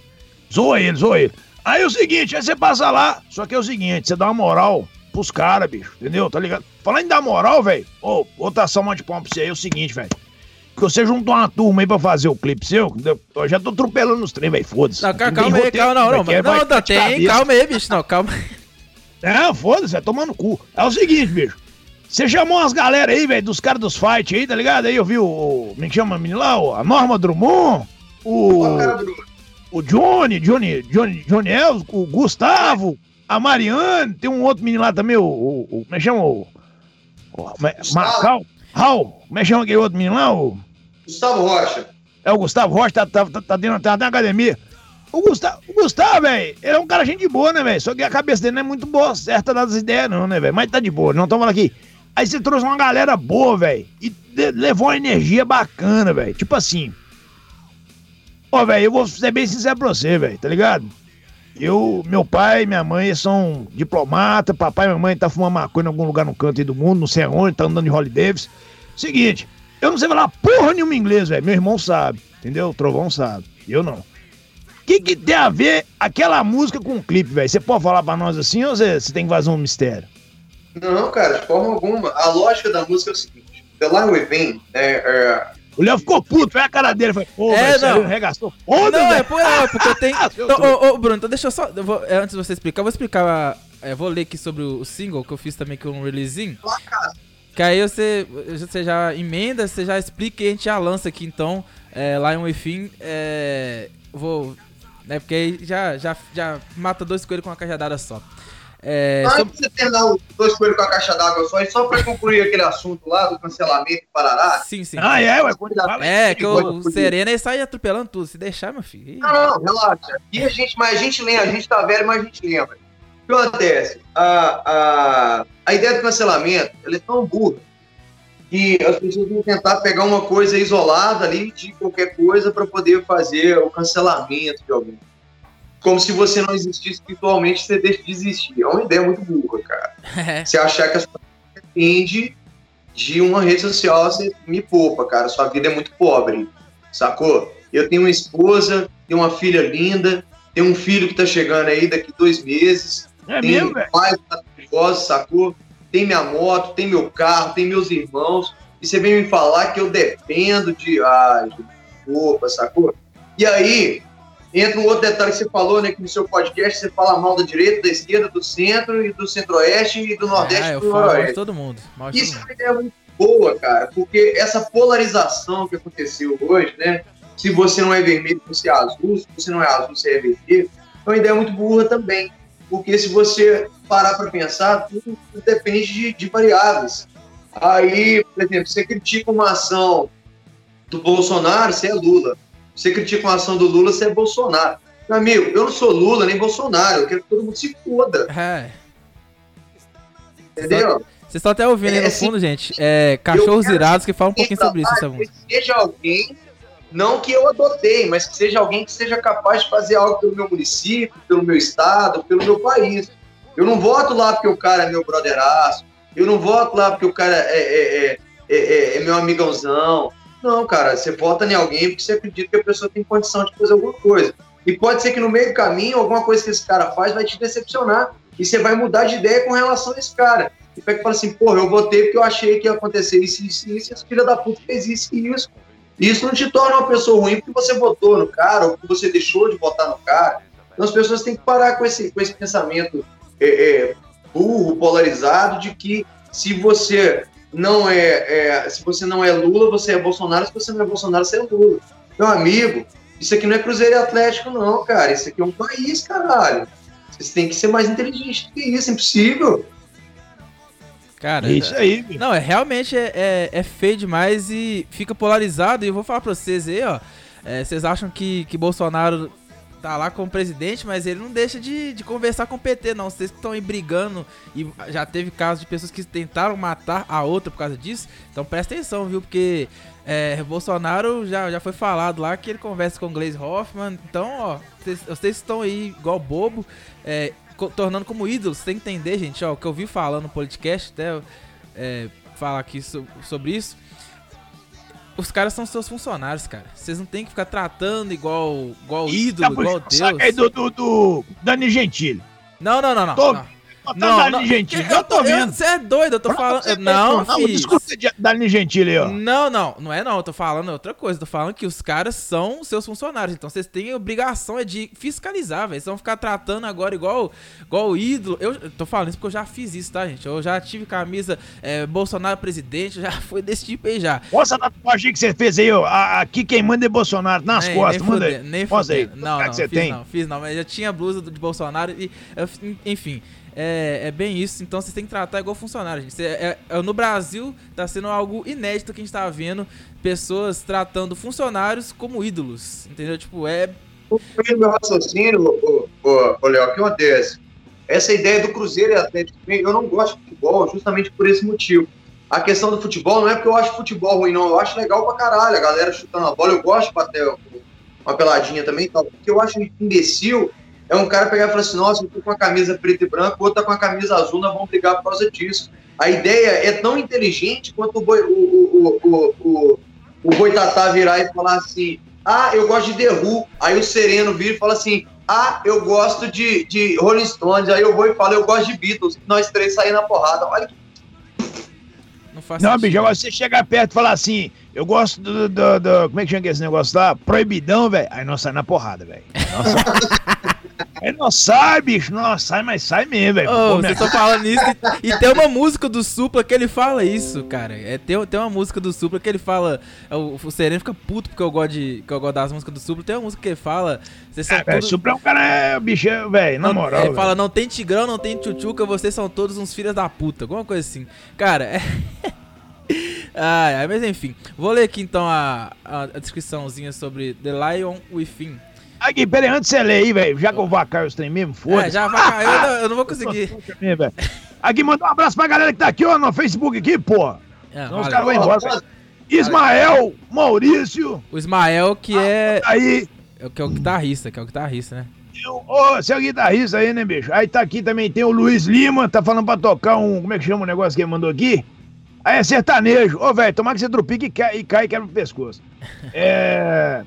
Zoa ele, zoa ele. Aí é o seguinte, aí você passa lá, só que é o seguinte, você dá uma moral pros caras, bicho, entendeu? Tá ligado? Falando em dar moral, velho, ô, outra salva de palma pra você aí é o seguinte, velho. Que você juntou uma turma aí pra fazer o clipe seu? Eu já tô atropelando os trem, velho, foda-se. Não, calma, calma aí, calma, não, não, mas- não, não, tem, calma aí, bicho, não, calma. É, foda-se, vai tomando cu. É o seguinte, bicho. Você chamou umas galera aí, velho, dos caras dos fight aí, tá ligado? Aí eu vi o. Como é chama a menina lá? A Norma Drummond, o. O Johnny, Johnny, Johnny, Johnny Els, o Gustavo, a Mariane, tem um outro menino lá também, o. o, o como é que chama? O. o Ma- Macau. Raul, como é que chama aquele outro menino lá? O, Gustavo Rocha. é o Gustavo Rocha, tá, tá, tá, tá dentro tá na academia. O Gustavo, o Gustavo, velho, ele é um cara gente boa, né, velho? Só que a cabeça dele não é muito boa, certa das ideias, não, né, velho? Mas tá de boa, não estamos falando aqui. Aí você trouxe uma galera boa, velho, e levou uma energia bacana, velho. Tipo assim. Ó, velho, eu vou ser bem sincero pra você, velho, tá ligado? Eu, meu pai e minha mãe são diplomatas, papai e minha mãe tá fumando maconha em algum lugar no canto aí do mundo, não sei aonde, tá andando de Holly Davis. Seguinte, eu não sei falar porra nenhuma inglês, velho. Meu irmão sabe, entendeu? O Trovão sabe, eu não. O que, que tem a ver aquela música com o clipe, velho? Você pode falar pra nós assim ou você tem que vazar um mistério? Não, cara, de forma alguma. A lógica da música é o seguinte: The Line Within é, é, O Léo ficou puto, foi a cara dele. Foi, pô, É, não. arregaçou. Foda, não, é, velho. por, é porque eu tenho. Seu Então, ô, ô, Bruno, então deixa eu só. eu vou- é, antes de você explicar, eu vou explicar. é, vou ler aqui sobre o, o single que eu fiz também com um releasinho. Que aí você, você já emenda, você já explica e a gente já lança aqui então. É, Lion Within. É, vou. Né, porque aí já, já, já mata dois coelhos com uma cajadada só. É, Antes sobre- de você terminar os dois coelhos com a caixa d'água só, e só pra concluir aquele assunto lá do cancelamento e parará. sim, sim. Ah, é, ué. É, que o, o Serena sai atropelando tudo. Se deixar, meu filho. Não, não, relaxa. E a gente, mas a gente lembra, a gente tá velho, mas a gente lembra. O que acontece? A, a, a ideia do cancelamento ela é tão burra que as pessoas vão tentar pegar uma coisa isolada ali de qualquer coisa para poder fazer o cancelamento de alguém. Como se você não existisse virtualmente, você deixa de existir. É uma ideia muito burra, cara. É. Você achar que a sua vida depende de uma rede social, você me poupa, cara. Sua vida é muito pobre, sacou? Eu tenho uma esposa, tenho uma filha linda, tenho um filho que tá chegando aí daqui dois meses, É tem mesmo, pais maravilhosos, sacou? Tem minha moto, tem meu carro, tem meus irmãos, e você vem me falar que eu dependo de. Ai, gente, opa, sacou? E aí, entra um outro detalhe que você falou, né? Que no seu podcast você fala mal da direita, da esquerda, do centro, e do centro-oeste e do nordeste Ah, e eu do de noroeste. todo mundo. De todo Isso é mundo. uma ideia muito boa, cara, porque essa polarização que aconteceu hoje, né? Se você não é vermelho, você é azul, se você não é azul, você é vermelho, é uma ideia muito burra também. Porque se você parar para pensar, tudo, tudo depende de, de variáveis. Aí, por exemplo, você critica uma ação do Bolsonaro, você é Lula. Você critica uma ação do Lula, você é Bolsonaro. Meu amigo, eu não sou Lula nem Bolsonaro, eu quero que todo mundo se foda, É. entendeu? Vocês estão até ouvindo aí É, no assim, fundo, gente. É Cachorros Irados que falam um pouquinho sobre isso, que seja alguém, não que eu adotei, mas que seja alguém que seja capaz de fazer algo pelo meu município, pelo meu estado, pelo meu país. Eu não voto lá porque o cara é meu brotheraço, eu não voto lá porque o cara é, é, é, é, é- é meu amigãozão. Não, cara, você vota em alguém porque você acredita que a pessoa tem condição de fazer alguma coisa. E pode ser que no meio do caminho, alguma coisa que esse cara faz vai te decepcionar. E você vai mudar de ideia com relação a esse cara. E pega e fala assim, porra, eu votei porque eu achei que ia acontecer isso, isso, isso, e esse filho da puta fez isso e isso. E isso não te torna uma pessoa ruim porque você votou no cara, ou porque você deixou de votar no cara. Então as pessoas têm que parar com esse, com esse pensamento é, é, burro, polarizado, de que se você não é, é, se você não é Lula, você é Bolsonaro, se você não é Bolsonaro, você é Lula. Meu amigo, isso aqui não é Cruzeiro e Atlético, não, cara. Isso aqui é um país, caralho. Vocês têm que ser mais inteligentes que isso, é impossível. Cara, É isso aí. Não, é realmente é, é, é feio demais e fica polarizado. E eu vou falar pra vocês aí, ó. é, vocês acham que, que Bolsonaro tá lá como presidente, mas ele não deixa de, de conversar com o PT, não. Vocês que estão aí brigando e já teve casos de pessoas que tentaram matar a outra por causa disso. Então presta atenção, viu? Porque é, Bolsonaro já, já foi falado lá que ele conversa com o Glaze Hoffman. Então, ó, vocês, estão aí igual bobo, é, co- tornando como ídolos. Tem que entender, gente, ó, o que eu vi falando no podcast, até é, falar aqui so- sobre isso. Os caras são seus funcionários, cara. Vocês não tem que ficar tratando igual, igual ídolo, igual puxando o saco Deus. aí do, do, do Dani Gentili. Não, não, não, não. Tô- não. Não, Dani não, Gentili, eu tô vendo. Você é doido, eu tô falando. Não, não, filho. discurso de Dani Gentili aí, ó. Não, não, não é não, eu tô falando outra coisa, eu tô falando que os caras são seus funcionários, então vocês têm a obrigação é de fiscalizar, velho, vocês vão ficar tratando agora igual, igual o ídolo, eu eu tô falando isso porque eu já fiz isso, tá, gente, eu já tive camisa é, Bolsonaro presidente, já foi desse tipo aí já. Mostra a tatuagem que você fez aí, ó. Aqui quem manda é Bolsonaro, nas Nem- costas, nem manda fudendo, aí. Nem Mostra aí. Não, não, que você fiz tem. não, fiz não, mas eu tinha blusa de Bolsonaro e, eu fi- enfim, é, é bem isso, então vocês têm que tratar igual funcionário, gente. É- é- no Brasil tá sendo algo inédito que a gente tá vendo pessoas tratando funcionários como ídolos, entendeu? Tipo, é... Concluindo meu raciocínio, ô, Léo, o que acontece? Essa ideia do Cruzeiro e Atlético, eu não gosto de futebol justamente por esse motivo. A questão do futebol não é porque eu acho futebol ruim, não. Eu acho legal pra caralho, a galera chutando a bola. Eu gosto de bater uma peladinha também tal. O que eu acho imbecil é um cara pegar e falar assim: nossa, eu tô com a camisa preta e branca, o outro tá com a camisa azul, nós vamos brigar por causa disso. A ideia é tão inteligente quanto o, boi, o, o, o, o, o, o Boitatá virar e falar assim: ah, eu gosto de The Who. Aí o Sereno vira e fala assim: ah, eu gosto de, de Rolling Stones. Aí eu vou e falo: eu gosto de Beatles. Nós três saímos na porrada. Olha que Não faz Não, bicho, agora você chegar perto e falar assim, eu gosto do, do, do- Como é que chama esse negócio lá? Proibidão, velho. Aí nós sai na porrada, velho. Aí nós sai, bicho. Nós sai, mas sai mesmo, velho. Pô, vocês estão falando isso e, e tem uma música do Supla que ele fala isso, cara. É, tem, tem uma música do Supla que ele fala. é, O, o Sereno fica puto porque eu gosto, de, que eu gosto das músicas do Supla. Tem uma música que ele fala. Vocês são Ah, velho, todos- Supra é um cara, é, bicho, é, velho, na não, moral. Ele velho. fala, não tem Tigrão, não tem Tchutchuca, vocês são todos uns filhos da puta. Alguma coisa assim. Cara, é. ai, ai, mas enfim. Vou ler aqui então a, a, a descriçãozinha sobre The Lion Within. Aqui, pera aí, antes de você ler aí, velho, já que eu vou acabar os trem mesmo, É, foda-se. já vai cair, eu, não- eu não vou conseguir. Aqui, manda um abraço pra galera que tá aqui, ó, no Facebook aqui, pô. É, Senão os caras vão embora. Ismael, Maurício, O Ismael, que é, aí, é o- que é o guitarrista, que é o guitarrista, né? o- Ô, seu guitarrista aí, né, bicho? Aí tá aqui também, tem o Luiz Lima, tá falando pra tocar um. Como é que chama o negócio que ele mandou aqui? Aí é sertanejo. Ô, velho, tomara que você trupique e cai e, cai e quebra o pescoço. É.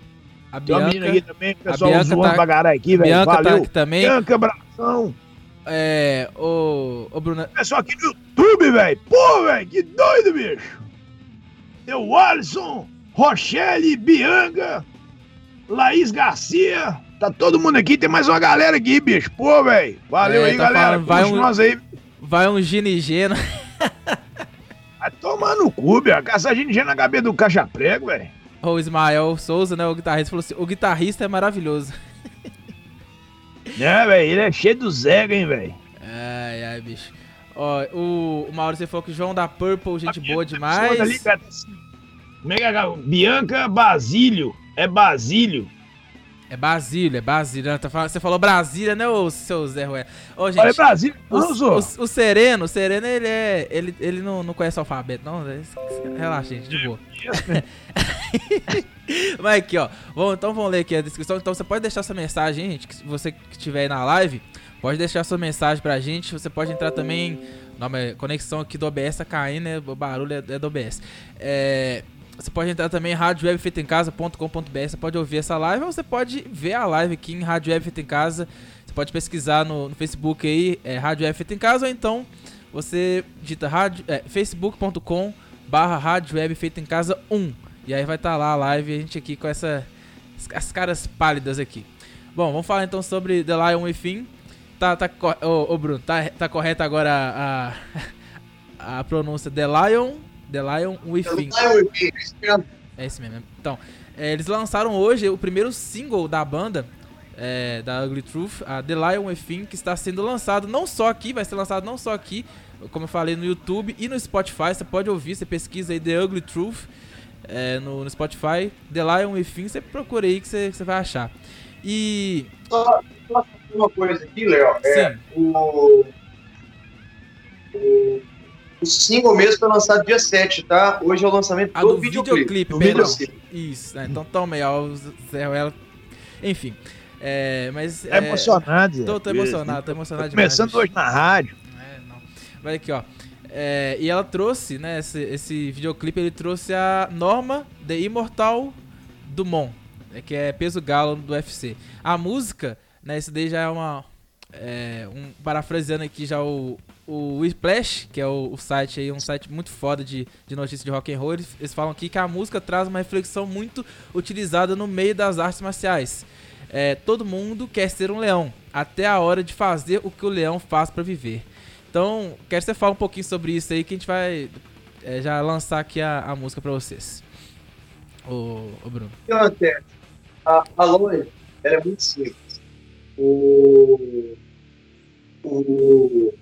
A Tem Bianca, aqui também, o pessoal zoando tá- pra caralho aqui, velho. Tá Valeu. aqui também. Bianca, abração. É, o, o Bruno, Pessoal aqui no YouTube, velho. Pô, velho, que doido, bicho. Tem o Alisson, Rochelle, Bianca, Laís Garcia. Tá todo mundo aqui, tem mais uma galera aqui, bicho. Pô, velho. Valeu É, aí, tá galera. falando, vai um- nós aí. vai um ginigeno. Vai tomar no cu, velho. Caçar gente na cabeça do caixa prego, velho. O Ismael Souza, né, o guitarrista, falou assim, o guitarrista é maravilhoso. É, velho, ele é cheio do Zega, hein, velho. Ai, ai, bicho. Ó, o, o Maurício falou que o João da Purple, gente boa demais. ali, cara, assim. Como é que é? Bianca Basílio. É Basílio. É Basília, é Basília. né? Tá Você falou Brasília, né, ô seu Zé Rué? Ô, gente, Olha, Brasília. o, Não, o- o Sereno, o Sereno, ele é. Ele, ele não, não conhece o alfabeto, não. Relaxa, gente, de boa. Mas aqui, ó. Vamos, então vamos ler aqui a descrição. Então você pode deixar sua mensagem, hein, gente. Que se você que estiver aí na live, pode deixar sua mensagem pra gente. Você pode entrar também. Nome, conexão aqui do OBS tá caindo, né? O barulho é, é do OBS. É. Você pode entrar também em radiowebfeitaemcasa.com.br, você pode ouvir essa live ou você pode ver a live aqui em Rádio Web Feita em Casa. Você pode pesquisar no, no Facebook aí, é, Rádio Web Feita em Casa, ou então você digita é, facebook.com barra Rádio Web Feita em Casa 1. E aí vai estar lá a live, a gente aqui com essa, as caras pálidas aqui. Bom, vamos falar então sobre The Lion Within. Tá, tá, ô, ô Bruno, tá, tá correta agora a, a, a pronúncia The Lion, The Lion Within. É esse mesmo. Então, é, eles lançaram hoje o primeiro single da banda, é, da Ugly Truth, a The Lion Within, que está sendo lançado não só aqui, vai ser lançado não só aqui, como eu falei, no YouTube e no Spotify. Você pode ouvir, você pesquisa aí The Ugly Truth é, no, no Spotify, The Lion Within, você procura aí que você, que você vai achar. E. Só, só uma coisa aqui, Léo. É, o, o, o single mesmo foi lançado dia 7, tá? Hoje é o lançamento A do, do videoclipe. videoclipe, do videoclipe. Isso, né? Então toma aí, ó, o Zé Ruela. Enfim. É, mas. É emocionado. Tô, tô emocionado, tô emocionado Tô demais. Começando hoje na rádio. É, não. Vai aqui, ó. É, e ela trouxe, né, esse, esse videoclipe, ele trouxe a Norma The Immortal Dumont, né, que é peso galo do UFC. A música, né, esse daí já é uma, é, um, parafraseando aqui já o, o Splash, que é o, o, site aí, um site muito foda de, de notícias de rock and roll, eles, falam aqui que a música traz uma reflexão muito utilizada no meio das artes marciais. É, todo mundo quer ser um leão, até a hora de fazer o que o leão faz para viver. Então, quero que você fale um pouquinho sobre isso aí, que a gente vai é, já lançar aqui a, a música para vocês. Bruno. O que acontece? A, a ela é muito simples. O, o,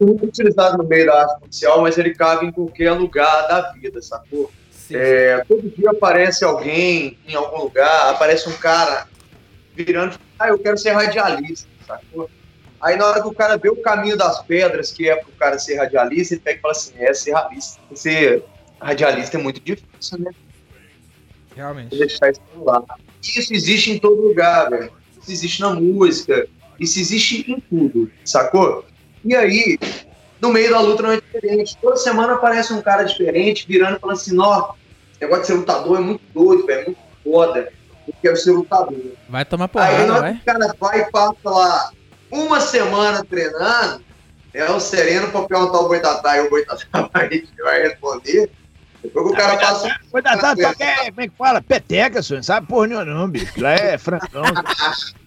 muito utilizado no meio da arte marcial, mas ele cabe em qualquer lugar da vida, sacou? É, todo dia aparece alguém em algum lugar, aparece um cara virando, ah, eu quero ser radialista, sacou? Aí na hora que o cara vê o caminho das pedras, que é pro cara ser radialista, ele pega e fala assim, é, ser radialista, ser radialista é muito difícil, né? Realmente. Deixar isso lá. Isso existe em todo lugar, velho. Isso existe na música, isso existe em tudo, sacou? E aí, no meio da luta não é diferente. Toda semana aparece um cara diferente, virando e falando assim, ó, esse negócio de ser lutador é muito doido, velho, é muito foda. Eu quero ser lutador. Vai tomar porrada, Aí, na o cara vai e passa lá uma semana treinando, é o sereno pra perguntar o Boitatá e o Boitatá vai, vai responder. Depois que o cara passa. Boitatá só quer, como é que fala? Peteca, senhor. Não sabe porra nenhuma, não, bicho. Lá é francão.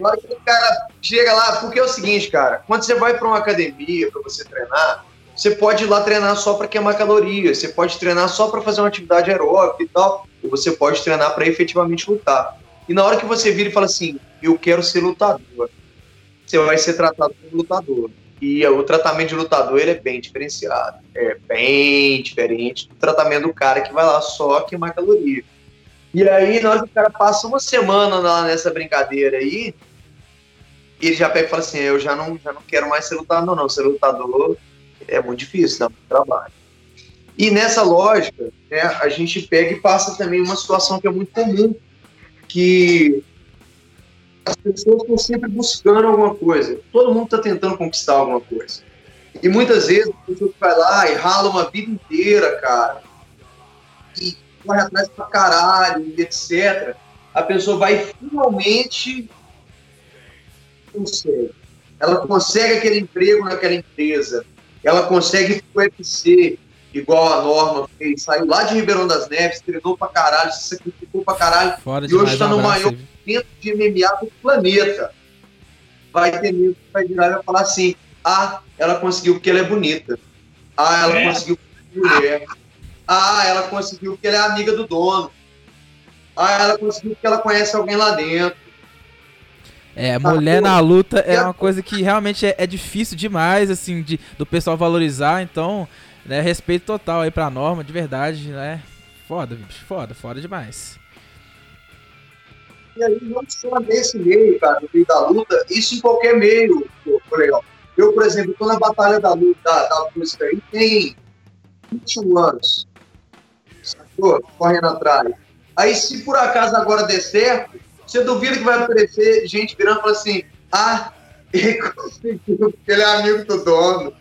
Hora que o cara chega lá, porque é o seguinte, cara, quando você vai para uma academia para você treinar, você pode ir lá treinar só para queimar calorias, você pode treinar só para fazer uma atividade aeróbica e tal, ou você pode treinar para efetivamente lutar. E na hora que você vira e fala assim, eu quero ser lutador, você vai ser tratado como lutador. E o tratamento de lutador ele é bem diferenciado, é bem diferente do tratamento do cara que vai lá só queimar caloria. E aí, na hora que o cara passa uma semana lá nessa brincadeira aí, ele já pega e fala assim: Eu já não, já não quero mais ser lutador, não. Ser lutador é muito difícil, dá muito trabalho. E nessa lógica, né, a gente pega e passa também uma situação que é muito comum, que as pessoas estão sempre buscando alguma coisa. Todo mundo está tentando conquistar alguma coisa. E muitas vezes a pessoa vai lá e rala uma vida inteira, cara, e corre atrás pra caralho, e etc. A pessoa vai finalmente consegue. Ela consegue aquele emprego naquela empresa. Ela consegue pro UFC, igual a Norma fez. Saiu lá de Ribeirão das Neves, treinou pra caralho, se sacrificou pra caralho. Fora e hoje tá no abraço maior evento de MMA do planeta. Vai ter nego que vai virar e vai falar assim: ah, ela conseguiu porque ela é bonita. Ah, ela É. conseguiu porque ela é mulher. Ah, ela conseguiu porque ela é amiga do dono. Ah, ela conseguiu porque ela conhece alguém lá dentro. É, Tá, mulher na luta é uma coisa que realmente é, é difícil demais, assim, de, do pessoal valorizar, então, né, respeito total aí pra norma, de verdade, né? Foda, bicho, foda, foda demais. E aí, não só nesse meio, cara, no meio da luta, isso em qualquer meio, legal. Eu, por exemplo, tô na batalha da luta, da, da música aí, tem 21 anos. Sacou? Correndo atrás. Aí, se por acaso agora der certo, você duvida que vai aparecer gente virando e falando assim: ah, ele conseguiu porque ele é amigo do dono.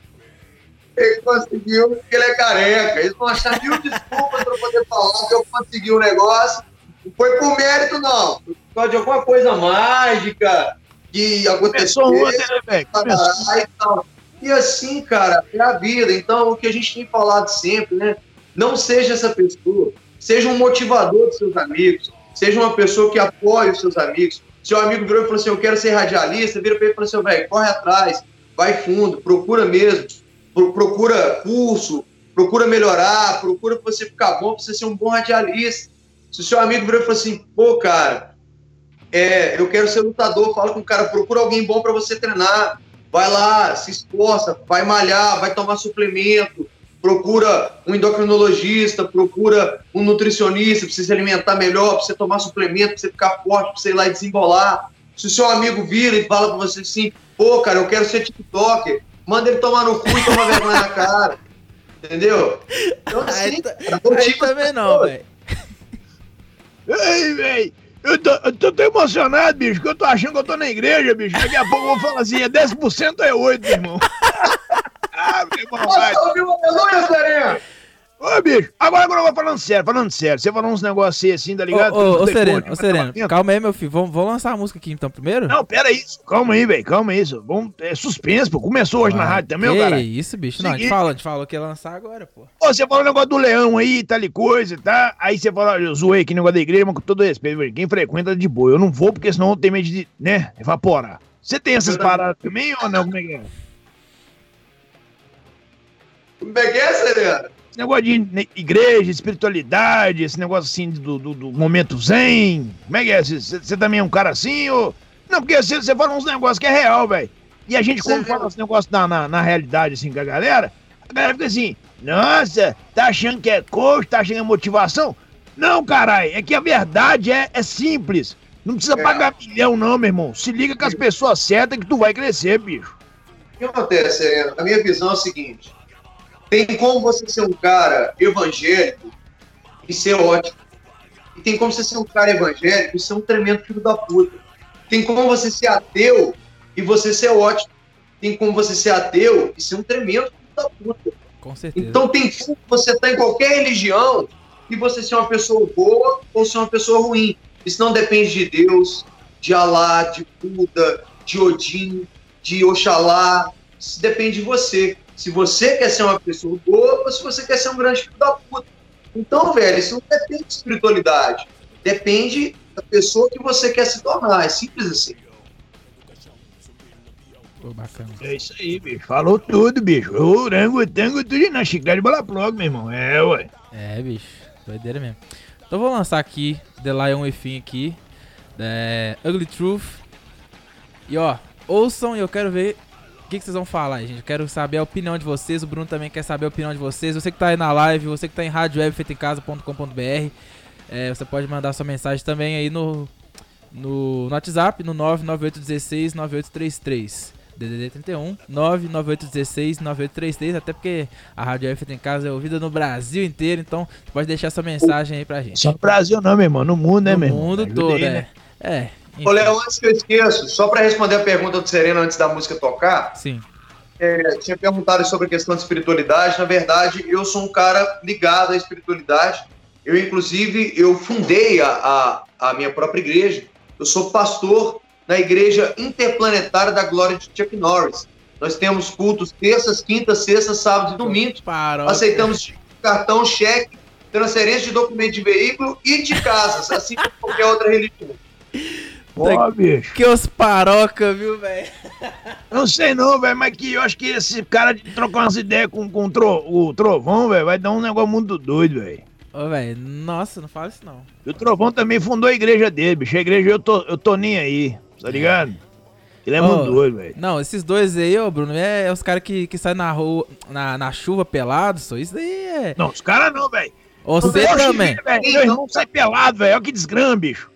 Ele conseguiu porque ele é careca. Eles vão achar mil desculpas para poder falar que eu consegui um negócio. Não foi por mérito, não. Foi por causa de alguma coisa mágica que aconteceu. Ontem, né, velho? E. E assim, cara, é a vida. Então, o que a gente tem falado sempre, né? Não seja essa pessoa. Seja um motivador dos seus amigos. Seja uma pessoa que apoie os seus amigos. Seu amigo virou e falou assim: Eu quero ser radialista. Vira pra ele e falou assim: velho, corre atrás, vai fundo, procura mesmo. Pro- Procura curso, procura melhorar, procura pra você ficar bom, pra você ser um bom radialista. Se o seu amigo virou e falou assim: Pô, cara, é, eu quero ser lutador, fala com o cara, procura alguém bom para você treinar. Vai lá, se esforça, vai malhar, vai tomar suplemento, procura um endocrinologista, procura um nutricionista para você se alimentar melhor, para você tomar suplemento, para você ficar forte, para você ir lá e desembolar. Se o seu amigo vira e fala para você assim, pô, cara, eu quero ser TikToker, manda ele tomar no cu e tomar vergonha na cara. Entendeu? Então, assim, Aí, tá- cara, aí as também não, velho. Ei, velho. Eu tô, eu tô tão emocionado, bicho, que eu tô achando que eu tô na igreja, bicho. Daqui a pouco eu vou falar assim, é 10% é 8, meu irmão. ah, meu irmão, vai. Aleluia? Ô, bicho, agora, agora eu vou falando sério, falando sério. Você falou uns negócios assim, tá ligado? Ô, ô, ô Sereno, ô Sereno, mas calma aí, meu filho. Vamos, vamos lançar a música aqui então primeiro? Não, pera isso. Calma aí, velho. Calma aí. Isso. Vamos, é suspense, pô. Começou hoje na Ah, rádio também, ô, que cara. isso, bicho. Não, a gente Seguinte. falou, a gente falou que ia lançar agora, pô. Ô, você falou o negócio do leão aí, tal e coisa, tá? Aí você falou, eu zoei aqui o negócio da igreja, mas com todo respeito, velho. Quem frequenta de boa. Eu não vou porque senão eu tenho medo de, né, evaporar. Você tem essas paradas também ou não? Como é que é? Como é que é, Serena? Esse negócio de igreja, espiritualidade, esse negócio assim do, do, do momento zen. Como é que é? Você- também é um cara assim ou. Não, porque você, você fala uns negócios que é real, velho. E a gente, quando Você- fala esse negócio na, na, na realidade, assim, com a galera, a galera fica assim, nossa, tá achando que é coach, tá achando que é motivação? Não, caralho, é que a verdade é, é simples. Não precisa É. pagar milhão, não, meu irmão. Se liga com as pessoas certas que tu vai crescer, bicho. O que acontece, Serena? A minha visão é o seguinte: tem como você ser um cara evangélico e ser ótimo. E tem como você ser um cara evangélico e ser um tremendo filho da puta. Tem como você ser ateu e você ser ótimo. Tem como você ser ateu e ser um tremendo filho da puta. Com certeza. Então tem como você estar em qualquer religião e você ser uma pessoa boa ou ser uma pessoa ruim. Isso não depende de Deus, de Alá, de Buda, de Odin, de Oxalá. Isso depende de você. Se você quer ser uma pessoa boa ou se você quer ser um grande filho da puta. Então, velho, isso não depende de espiritualidade. Depende da pessoa que você quer se tornar. É simples assim. Pô, bacana. É isso aí, bicho. Falou tudo, bicho. Orango, tango, tudo na chiclete de bola plug, meu irmão. É, ué. É, bicho. Doideira mesmo. Então vou lançar aqui The Lion Within aqui. É, Ugly Truth. E ó, ouçam e eu quero ver o que, que vocês vão falar, gente. Eu quero saber a opinião de vocês. O Bruno também quer saber a opinião de vocês. Você que tá aí na live, você que tá em radiowebfeitoemcasa.com.br. É, você pode mandar sua mensagem também aí no, no, no WhatsApp, no 99816 9833. DDD 31 99816 9833, até porque a Rádio F em casa é ouvida no Brasil inteiro, então pode deixar sua mensagem aí pra gente. Só no Brasil não, meu irmão. No mundo, né, no meu irmão? mundo todo, é. né? É. Ô, Léo, antes que eu esqueço, só para responder a pergunta do Sereno antes da música tocar, Sim. é, tinha perguntado sobre a questão de espiritualidade. Na verdade, eu sou um cara ligado à espiritualidade. Eu, inclusive, eu fundei a, a, a minha própria igreja. Eu sou pastor na Igreja Interplanetária da Glória de Chuck Norris. Nós temos cultos terças, quintas, sextas, sábados e domingos. Parou. Aceitamos cartão, cheque, transferência de documento de veículo e de casas, assim como qualquer outra religião. Ó, bicho. Que os paroca, viu, velho? Não sei não, velho, mas que eu acho que esse cara de trocar umas ideias com, com o, tro- o Trovão, velho, vai dar um negócio muito doido, velho. Ô, velho, nossa, não fala isso não. E o Trovão também fundou a igreja dele, bicho. A igreja eu tô, eu tô nem aí, tá ligado? Ele é muito doido, velho. Não, esses dois aí, ô, Bruno, é, é os caras que, que saem na rua, na, na chuva pelado, só isso daí é. Não, os caras não, velho. Você também. Meu irmão sai pelado, velho. Olha que desgrama, bicho.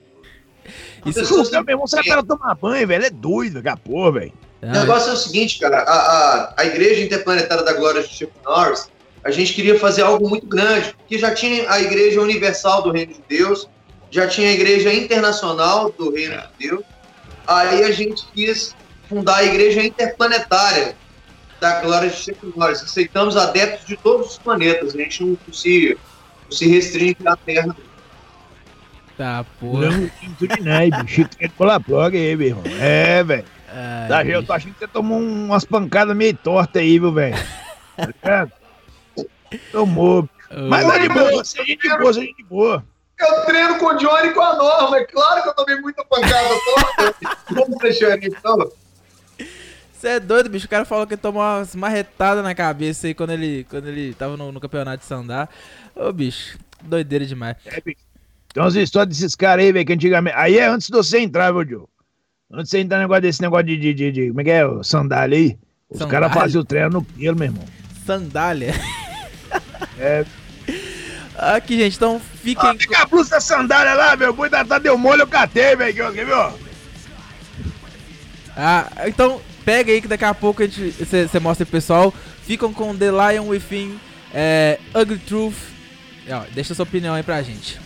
Isso, Pessoas- Meu irmão sai pra tomar banho, velho. É doido, velho. Porra, velho. O negócio é o seguinte, cara, a, a, a Igreja Interplanetária da Glória de Chuck Norris, a gente queria fazer algo muito grande, porque já tinha a Igreja Universal do Reino de Deus, já tinha a Igreja Internacional do Reino de Deus, aí a gente quis fundar a Igreja Interplanetária da Glória de Chuck Norris. Aceitamos adeptos de todos os planetas, a gente não se, não se restringe à Terra. Tá, porra. Não, de nada, bicho. Chiclete cola plug aí, meu irmão. É, velho. Tá, eu tô achando que você tomou um- umas pancadas meio tortas aí, viu, velho? Tá ligado? Tomou. bicho. Mas é de boa, você é gente boa, você é gente boa. Eu treino com o Johnny e com a Norma, é claro que eu tomei muita pancada toda. Vamos deixar aí, então. Você é doido, bicho. O cara falou que ele tomou umas marretadas na cabeça aí quando ele, quando ele tava no, no campeonato de Sandar. Ô, bicho, doideira demais. É, bicho. Tem umas histórias desses caras aí, velho, que antigamente. Aí é antes de você entrar, viu, Joe? Antes de você entrar no negócio desse negócio de, de, de, de- Como é que é? o Sandália aí. Os caras faziam o treino no pelo, meu irmão. Sandália. É. Aqui, gente, então fiquem. Ah, fica a blusa da sandália lá, meu. Boi da deu mole, eu catei, velho. Quer ver? Ah, então pega aí que daqui a pouco você mostra pro pessoal. Ficam com The Lion Within, é, Ugly Truth. Ó, deixa sua opinião aí pra gente.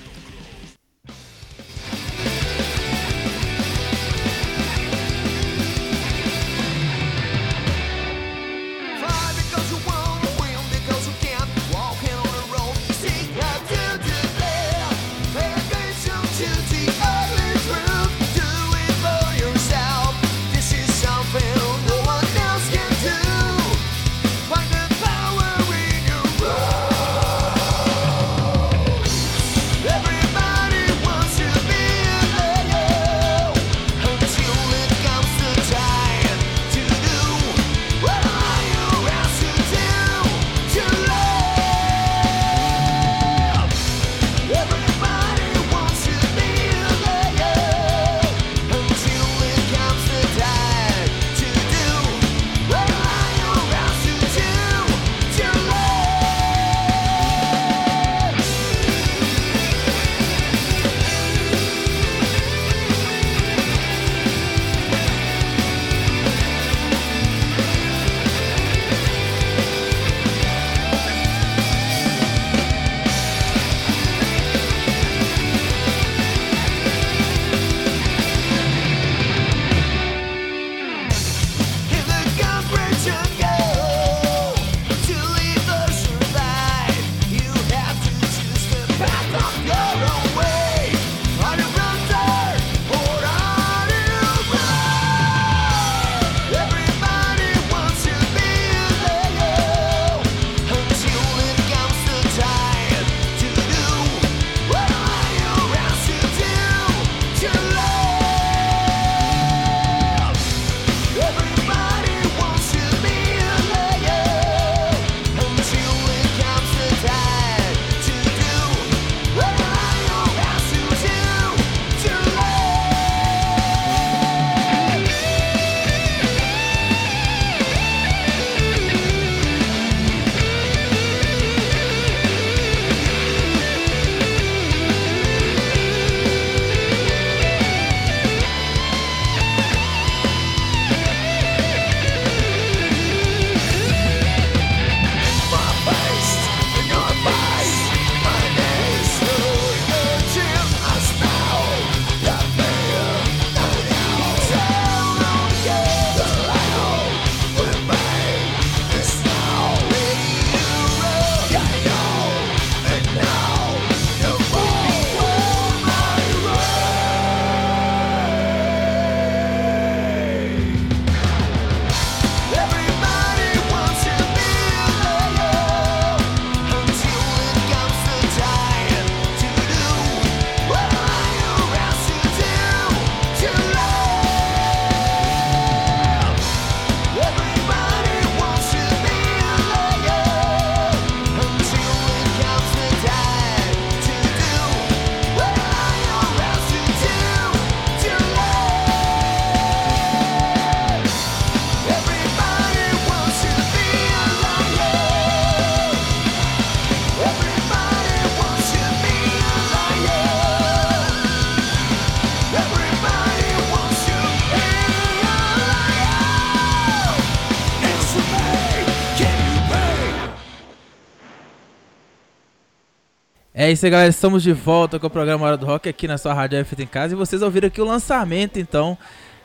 É isso aí, galera. Estamos de volta com o programa Hora do Rock aqui na sua Rádio F em Casa. E vocês ouviram aqui o lançamento, então,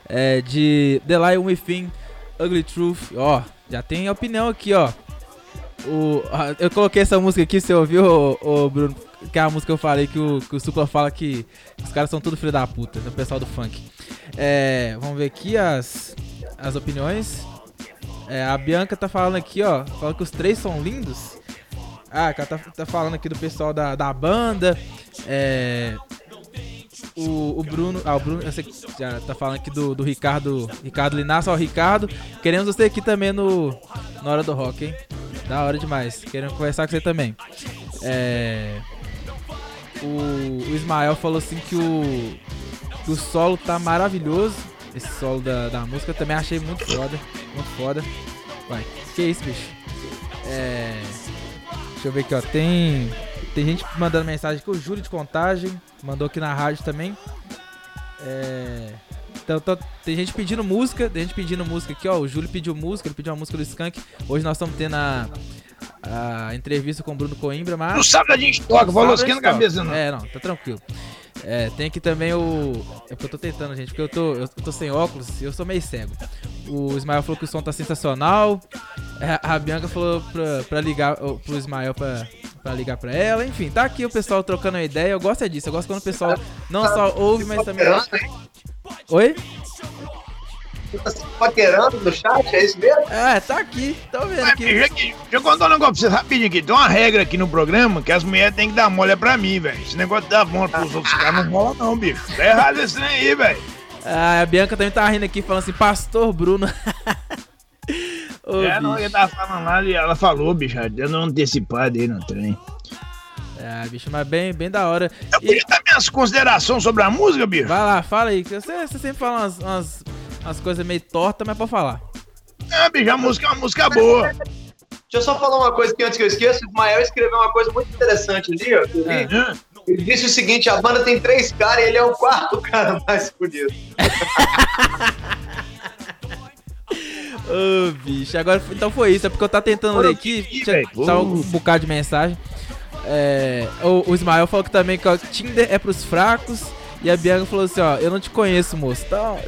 é, de The Lion Within, Ugly Truth. Ó, já tem opinião aqui, ó. O, eu coloquei essa música aqui, você ouviu, o, Bruno? Que é a música que eu falei que o, que o Supla fala que os caras são tudo filho da puta, o pessoal do funk. É, vamos ver aqui as, as opiniões. É, a Bianca tá falando aqui, ó. Fala que os três são lindos. Ah, ela tá, tá falando aqui do pessoal da, da banda. É. O, o Bruno. Ah, o Bruno. Que já tá falando aqui do, do Ricardo. Ricardo Linares, ó, Ricardo. Queremos você aqui também no. Na hora do rock, hein? Da hora demais. Querendo conversar com você também. É. O, o Ismael falou assim que o. Que o solo tá maravilhoso. Esse solo da, da música eu também achei muito foda. Muito foda. Vai. Que isso, bicho? É. Deixa eu ver aqui, ó. Tem, tem gente mandando mensagem aqui. O Júlio de Contagem mandou aqui na rádio também. É... Então, então, tem gente pedindo música, tem gente pedindo música aqui, ó. O Júlio pediu música, ele pediu uma música do Skank. Hoje nós estamos tendo a, a entrevista com o Bruno Coimbra, mas. Não sabe a gente toca, falou esquenta a cabeça, não. É, não, tá tranquilo. É, tem aqui também o. É porque eu tô tentando, gente, porque eu tô, eu tô sem óculos e eu sou meio cego. O Ismael falou que o som tá sensacional. É, a Bianca falou pra, pra ligar pro Ismael pra, pra ligar pra ela. Enfim, tá aqui o pessoal trocando uma ideia. Eu gosto é disso. Eu gosto quando o pessoal não só ouve, mas também. Oi? Você tá se paquerando no chat, é isso mesmo? É, tá aqui, tô vendo aqui. Deixa, eu contar um negócio pra vocês rapidinho aqui. Tem uma regra aqui no programa que as mulheres têm que dar mole pra mim, velho. Esse negócio de dar mole pros outros caras não rola não, bicho. Tá errado esse trem aí, velho. Ah, a Bianca também tá rindo aqui, falando assim, Pastor Bruno. Ô, é, bicho. não, ele tava falando lá e ela falou, bicho, dando um antecipado aí no trem. É, bicho, mas bem, bem da hora. Eu e... podia dar minhas considerações sobre a música, bicho? Vai lá, fala aí. Você, você sempre fala umas, umas, umas coisas meio tortas, mas pode falar. É, bicho, a música é uma música boa. Deixa eu só falar uma coisa que antes que eu esqueça, o Mael escreveu uma coisa muito interessante ali, ó. É. Ele disse o seguinte: a banda tem três caras e ele é o quarto cara mais bonito. Ô, oh, bicho, agora então foi isso, é porque eu tava tentando ler aqui, tinha, tava um bocado de mensagem. É, o, o Ismael falou que também que o Tinder é pros fracos. E a Bianca falou assim, ó, eu não te conheço, moço. Então,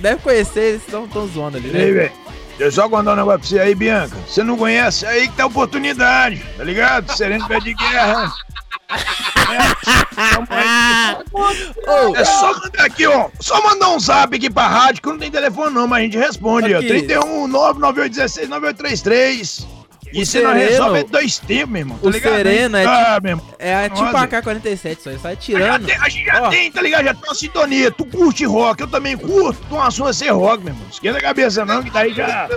deve conhecer, eles estão tão zoando ali, né? Ei, velho. Deixa eu só contar um negócio pra você aí, Bianca. Você não conhece? Aí que tá a oportunidade, tá ligado? Sereno pé de guerra. É, é só mandar aqui, ó. Só mandar um zap aqui pra rádio, que não tem telefone não, mas a gente responde, aqui. ó. 31 99816 9833. E você não resolve dois tempos, meu irmão. Tá o ligado? Sereno é, ah, tipo, é tipo a K-47, só sai tirando. A gente já, tem, tá ligado? Já tem uma sintonia. Tu curte rock, eu também curto. Tu uma sua ser rock, meu irmão. Esquenta a cabeça não, que daí já...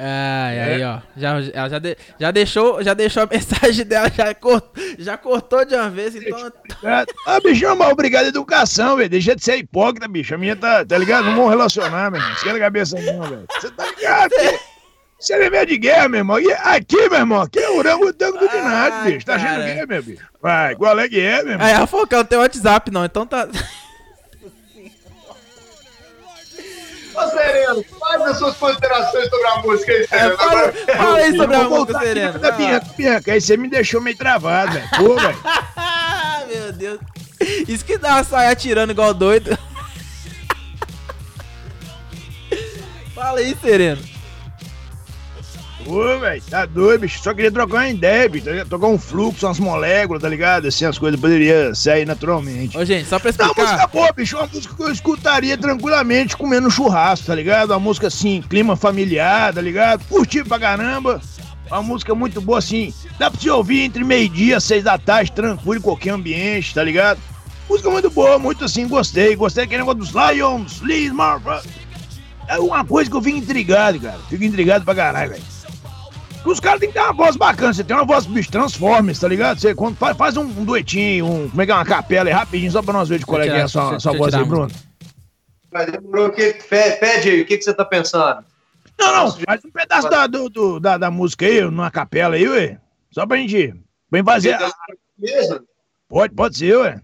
É. aí, ó. Já, ela já, de, já, deixou, já deixou a mensagem dela, já, cortou, já cortou de uma vez, então. É, ah, bicho, mas obrigado à educação, velho. Deixa de ser hipócrita, bicho. A minha tá, tá ligado? Não vamos relacionar, meu irmão. Esquenta a cabeça não, velho. Você tá ligado? Você é meio de guerra, meu irmão. E aqui, meu irmão, aqui é o tango do Dinado, bicho. Tá achando que é, meu bicho? Vai, qual é que é, meu irmão? Falou que não tem WhatsApp, não, então tá. Ô, Sereno, faz as suas considerações sobre a música aí, Sereno. É, fala, fala aí sobre a música, Sereno. Da Bianca, Bianca, aí você me deixou meio travado, velho. Pô, velho. meu Deus. Isso que dá uma saia atirando igual doido. fala aí, Sereno. Ô, velho, tá doido, bicho. Só queria trocar uma ideia, bicho. Tá trocar um fluxo, umas moléculas, tá ligado? Assim, as coisas poderiam sair naturalmente. Ô, gente, só pra explicar. Não, uma música boa, bicho. Uma música que eu escutaria tranquilamente comendo churrasco, tá ligado? Uma música assim, clima familiar, tá ligado? Curtir pra caramba. Uma música muito boa, assim. Dá pra você ouvir entre meio-dia, seis da tarde, tranquilo, em qualquer ambiente, tá ligado? Música muito boa, muito assim, gostei. Gostei daquele negócio dos Lions, Liz, Marva. É uma coisa que eu fico intrigado, cara. Fico intrigado pra caralho, velho. Os caras têm que ter uma voz bacana. Você tem uma voz, bicho, Transformers, tá ligado? Você quando faz, faz um, um, duetinho, um, como é que é, uma capela aí, rapidinho, só pra nós ver de qual é que é a sua, sua voz aí, Bruno. Mas Bruno, que, pede aí, o que, que você tá pensando? Não, não, faz um pedaço da, do, do, da, da música aí, numa capela aí, ué. Só pra gente. Vem fazer. Mesmo? Pode, pode ser, ué.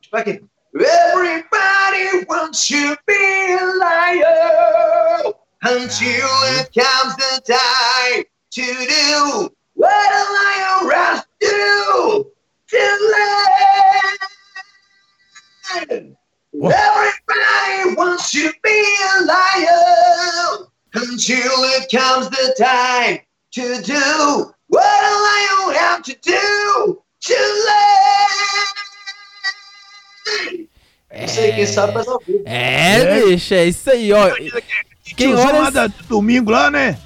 Tipo aqui. Everybody wants to be a liar until it comes the time to do what a lion rush do. To land. Everybody wants to be a lion. Until it comes the time to do what a lion have to do. To land. É, é, é, bicho, é isso aí, ó. Quem olha lá da- domingo lá, né?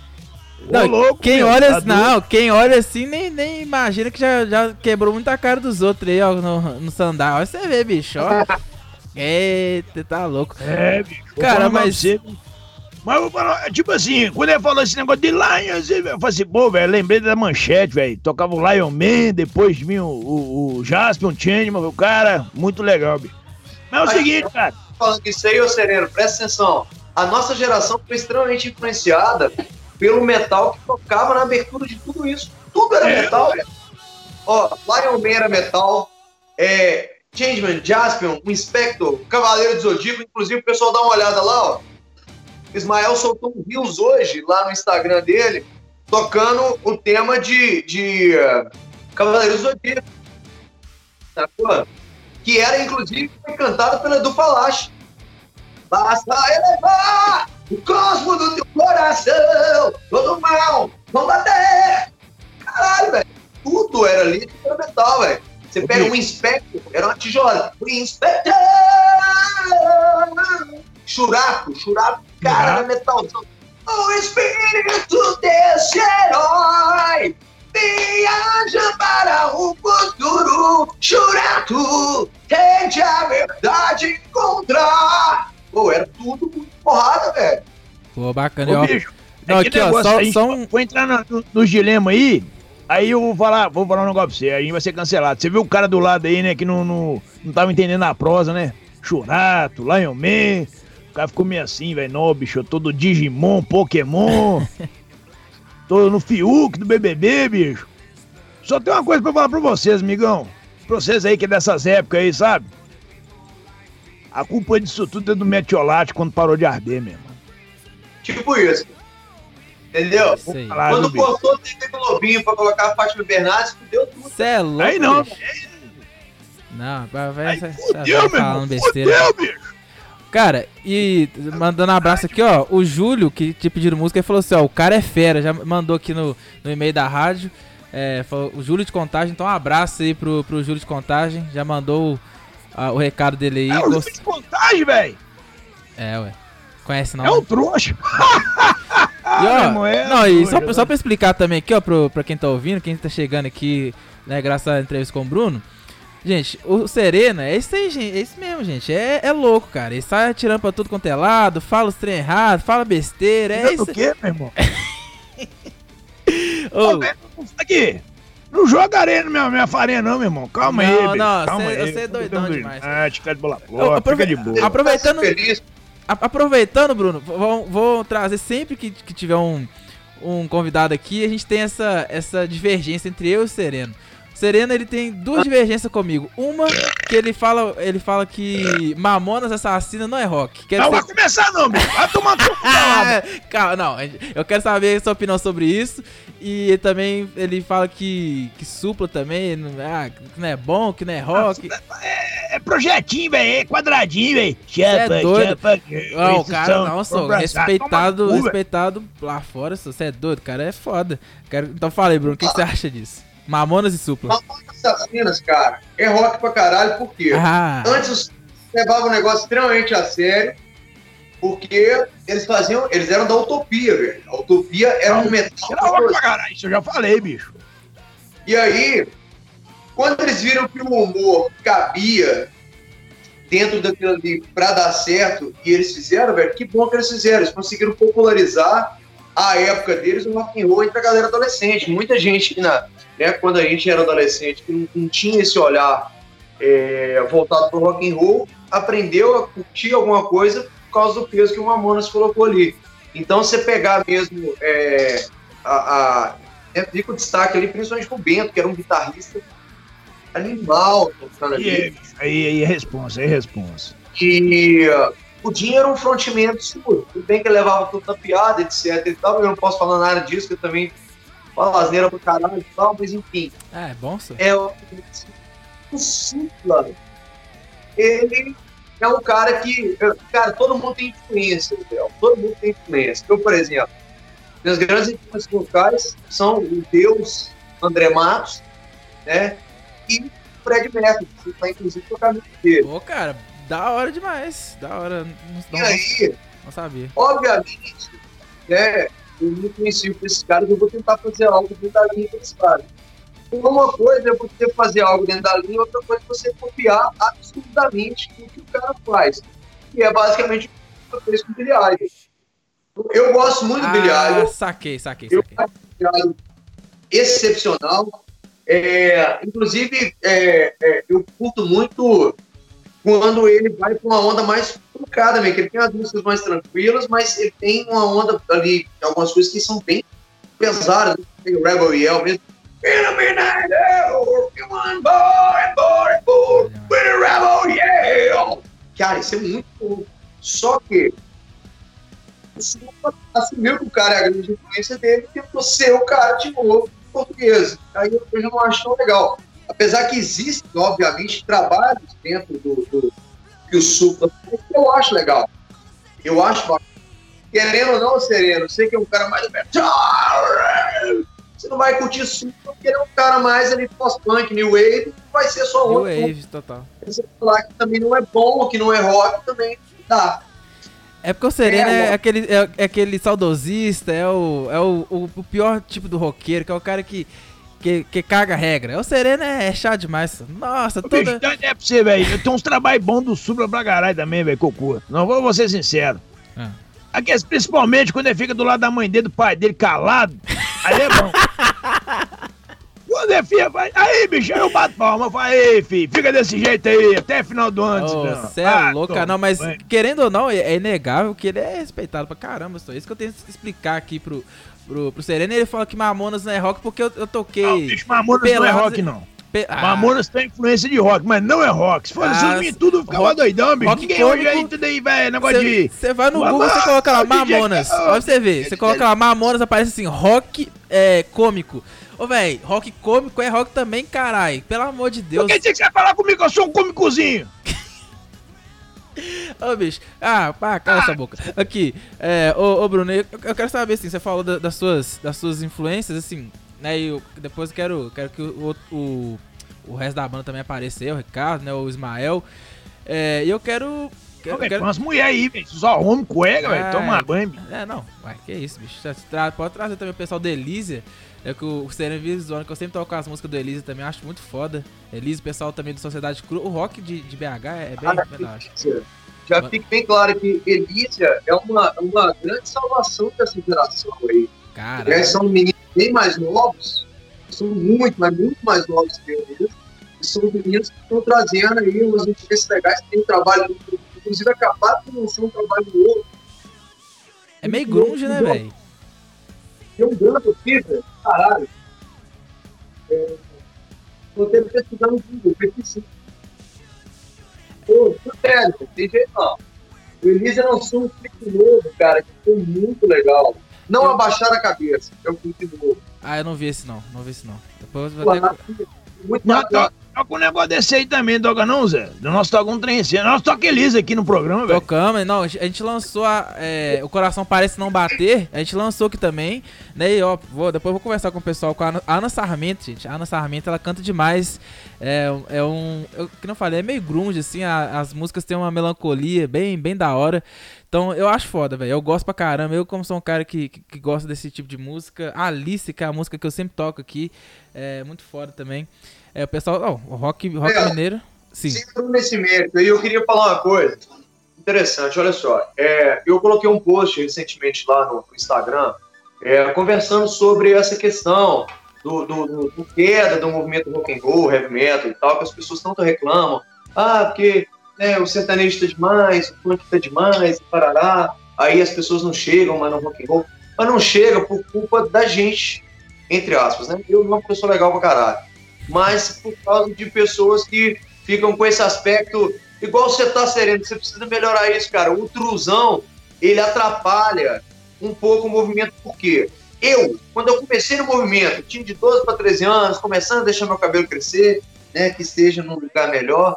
Ô, Não, louco, quem meu, olha, tá assim- não, quem olha assim nem, nem imagina que já, já quebrou muita cara dos outros aí, ó, no, no sandal. Olha você vê, bicho, ó. Eita, tá louco. É, bicho. Cara, mas- você, mas eu vou falar, tipo assim, quando ele falou esse negócio de Lions, eu falei assim, pô, velho, lembrei da manchete, velho. Tocava o Lion Man, depois vinha o, o, o Jaspion Changeman, o cara, muito legal, bicho. Mas é o Aí, seguinte, cara. falando isso aí, ô Sereno, presta atenção. A nossa geração foi extremamente influenciada pelo metal que tocava na abertura de tudo isso. Tudo era É. metal, velho. Ó, Lion Man era metal, é, Changeman, Jaspion, o Inspector, Cavaleiro do Zodíaco, inclusive o pessoal dá uma olhada lá, ó. Ismael soltou um Rios hoje, lá no Instagram dele, tocando o tema de, de eh, Cavaleiro do Zodíaco. Sacou? Que era, inclusive, foi cantado pela Edu Falache. Basta elevar o cosmo do teu coração, todo mal, vão bater. Caralho, velho. Tudo era ali, tudo era metal, velho. Você pega um Inspector, era uma tijola. O Inspector! Churato, Churato, cara, era metalzão. O espírito desse herói viaja para o futuro. Churato, tente a verdade encontrar. Pô, era tudo muito porrada, velho. Pô, bacana, Ô, ó. bicho, Não, é aqui, ó, negócio só- aí, só um- Vou entrar no- nos dilemas aí, aí eu vou falar, vou falar um negócio pra você, aí vai ser cancelado. Você viu o cara do lado aí, né, que não, não, não tava entendendo a prosa, né? Churato, Lion Man, o cara ficou meio assim, velho, não, bicho, eu tô do Digimon, Pokémon, tô no Fiuk do BBB, bicho. Só tem uma coisa pra falar pra vocês, amigão, pra vocês aí que é dessas épocas aí, sabe? A culpa disso tudo é do Metiolate quando parou de arder, meu irmão. Tipo isso. Entendeu? Falar, Quando cortou o TV Globinho pra colocar a Fátima Bernardes, fudeu tudo. Cê é louco. Aí não, bicho. Não, vai, vai, Aí vai, fudeu, vai meu falando irmão, besteira. fudeu, bicho. Cara, e mandando um abraço aqui, ó. O Júlio, que te pediram música, ele falou assim: ó, o cara é fera. Já mandou aqui no, no e-mail da rádio. É, falou, o Júlio de Contagem. Então, um abraço aí pro, pro Júlio de Contagem. Já mandou ah, o recado dele aí. É o Gost- contagem, velho. É, ué. Conhece não? É né? o trouxa. E, ó, meu irmão, é não, e só, só pra explicar também aqui, ó, pro, pra quem tá ouvindo, quem tá chegando aqui, né, graças à entrevista com o Bruno. Gente, o Serena é isso aí, gente. É isso mesmo, gente. É, é louco, cara. Ele sai atirando pra tudo quanto é lado, fala os trem errado, fala besteira. É isso. o quê, meu irmão? Ô, Aqui. Não joga areia na minha, minha farinha, não, meu irmão. Calma aí, Não, bicho. não, Calma cê- aí. você é doidão Tô demais. Ah, fica de bola aprove- fica de boa. Aproveitando- aproveitando, Bruno, vou, vou trazer sempre que, que tiver um, um convidado aqui, a gente tem essa, essa divergência entre eu e o Sereno. O Sereno, ele tem duas divergências comigo. Uma, que ele fala, ele fala que Mamonas Assassina não é rock. Não dizer, vai começar, não, bicho. Vai tomar calma, não, eu quero saber a sua opinião sobre isso. E também ele fala que, que supla também, não, ah, que não é bom, que não é rock. É projetinho, velho. É quadradinho, velho. é Chapa, doido. chapa. Não, cara não, sou respeitado, respeitado lá fora, você é doido, o cara é foda. Então fala aí, Bruno, o que, que você acha disso? Mamonas e supla. Mamonas Assassinas, cara, é rock pra caralho, por quê? Ah, Antes os levavam o negócio extremamente a sério, porque eles faziam, eles eram da Utopia, velho. A Utopia era um metal. Era rock pra caralho, isso eu já falei, bicho. E aí, quando eles viram que o humor cabia dentro daquilo ali pra dar certo, e eles fizeram, velho, que bom que eles fizeram. Eles conseguiram popularizar a época deles o rock and roll entre a galera adolescente. Muita gente na, né, quando a gente era adolescente, que não, não tinha esse olhar é, voltado pro rock and roll, aprendeu a curtir alguma coisa por causa do peso que o Mamonas colocou ali. Então, você pegar mesmo é, a, a é, fica o destaque ali, principalmente pro Bento, que era um guitarrista animal tocando ali. aí, aí, aí é responsa, aí é responsa. E uh, o Dinho era um frontman absurdo. Tudo bem que ele levava tudo na piada, etc e tal, eu não posso falar nada disso, que eu também falo asneira pro caralho e tal, mas enfim. ah, é bom, senhor? É o o Supla, ele é um cara que, cara, todo mundo tem influência, Léo. todo mundo tem influência. Eu, por exemplo, Minhas grandes influências vocais são o Deus André Matos, né? E o Fred Mercury, que está inclusive tocando dele. Pô, cara, da hora demais. Da hora. Não, E não, aí, não sabia. obviamente, né? Eu não conheci esses caras, eu vou tentar fazer algo dentro da linha desses caras. Então, Uma coisa é você fazer algo dentro da linha, outra coisa é você copiar absurdamente o que o cara faz. Que é basicamente o que eu fez com o Billy Idol. Eu gosto muito do Billy Ah, Idol. saquei, saquei, Eu saquei. excepcional. É, inclusive, é, é, eu curto muito quando ele vai com uma onda mais truncada, meio que ele tem as músicas mais tranquilas, mas ele tem uma onda ali, algumas coisas que são bem pesadas. Tem o Rebel Yell mesmo. Cara, isso é muito bom. Só que Silva assumiu que o cara é a grande influência dele e tentou ser o cara de novo português. Aí eu não acho tão legal. Apesar que existem, obviamente, trabalhos dentro do, do que o que eu acho legal. Eu acho bacana. Querendo ou não, Sereno, sei que é um cara mais metal. Você não vai curtir Supla porque ele é um cara mais ali pós-punk, new wave, vai ser só New outro. Wave, total. Você falar que também não é bom, que não é rock, também dá. É porque o Sereno É, é, aquele, é, é aquele saudosista, é, o, é o, o, o pior tipo do roqueiro, que é o cara que, que, que caga a regra. O Sereno é, é chato demais. Nossa, bicho, toda. é pra você, velho. Eu tenho uns trabalhos bons do Supra pra caralho também, velho, curto. Não vou vou ser sincero. Ah. Aqueles, principalmente quando ele fica do lado da mãe dele, do pai dele, calado. Aí é bom. vai. Aí, bicho, aí eu bato palma. Eu falo, aí, filho, fica desse jeito aí, até final do ano. Você é Ah, louca, não, mas querendo ou não, é, é inegável que ele é respeitado pra caramba. Só isso que eu tenho que explicar aqui pro, pro, pro Sereno. Ele fala que Mamonas não é rock porque eu, eu toquei. Não, bicho, Mamonas não é rock, não. Pe- Ah, Mamonas tem influência de rock, mas não é rock. Se fosse Ah, assim, tudo ficava rock- doidão, bicho. rock Ninguém hoje aí, tudo aí, velho, negócio de... Você vai no Google, você coloca lá Mamonas. Olha pra você ver. Você coloca lá Mamonas, aparece assim, rock é, cômico. Ô, velho, rock cômico é rock também, carai. Pelo amor de Por Deus. que você quer falar comigo? Eu sou um cômicozinho. Ô, bicho. Ah, pá, cala essa boca. Aqui, é, ô, ô Bruno, eu, eu quero saber, assim, você falou da- das, suas, das suas influências, assim, né, e eu, depois eu quero, quero que o, o, o resto da banda também apareça aí, o Ricardo, né, o Ismael. É, e eu quero... quero, Ô, quero Tem umas mulheres aí, velho. Só homem, cueca, É. velho. Toma banho, bicho. É, não, ué, que isso, bicho. Tra- pode trazer também o pessoal do Elísia. É que o Sereno Visual, que eu sempre toco as músicas do Elísia também, acho muito foda. Elísia, o pessoal também do Sociedade Cru. O rock de, de BH é, bem, Ah. Já fique bem claro que Elísia é uma, uma grande salvação dessa geração aí. Cara, Eles são meninos bem mais novos, são muito, mas muito mais novos que eles. E são meninos que estão trazendo aí umas notícias legais, tem um trabalho, inclusive acabaram de lançar um trabalho novo. é meio grunge, né, velho? Tem um grande aqui, velho, caralho. É, Tô tendo que pesquisar no Google, pesquisei. Pô, sério, tem jeito não. O Elisa lançou um clipe novo, cara, que foi muito legal. Não abaixar a cabeça, é um clipe novo. Ah, eu não vi esse não, não vi esse não. Depois eu Pô, vou ter... Muito bacana. To- toca um negócio desse aí também, toca não, Zé? Nós toca um trem. Nós toca Elisa aqui no programa, velho. Tocamos, não, a gente- lançou a, é, O Coração Parece Não Bater, a gente lançou aqui também, né, e ó, vou, depois vou conversar com o pessoal, com a Ana, a Ana Sarmento, gente, a Ana Sarmento, ela canta demais, é, é um, eu, que não falei, é meio grunge, assim, a- as músicas têm uma melancolia bem, bem da hora, então eu acho foda, velho, eu gosto pra caramba, eu como sou um cara que, que, que gosta desse tipo de música, a Alice, que é a música que eu sempre toco aqui, é muito foda também, é, o pessoal, ó, o rock, rock É. mineiro, sim, Sem mérito, aí eu queria falar uma coisa interessante, olha só. É, eu coloquei um post recentemente lá no, Instagram, é, conversando sobre essa questão do, do, do- do queda do movimento rock and roll, heavy metal e tal, que as pessoas tanto reclamam. Ah, porque né, o sertanejo tá demais, o funk tá demais, e parará. Aí as pessoas não chegam mais no rock and roll. Mas não chega por culpa da gente, entre aspas, né? Eu não sou legal pra caralho. Mas por causa de pessoas que ficam com esse aspecto igual você tá sereno, você precisa melhorar isso, cara. O truzão, ele atrapalha um pouco o movimento, porque eu, quando eu comecei no movimento, tinha de 12 para 13 anos, começando a deixar meu cabelo crescer, né, que esteja num lugar melhor.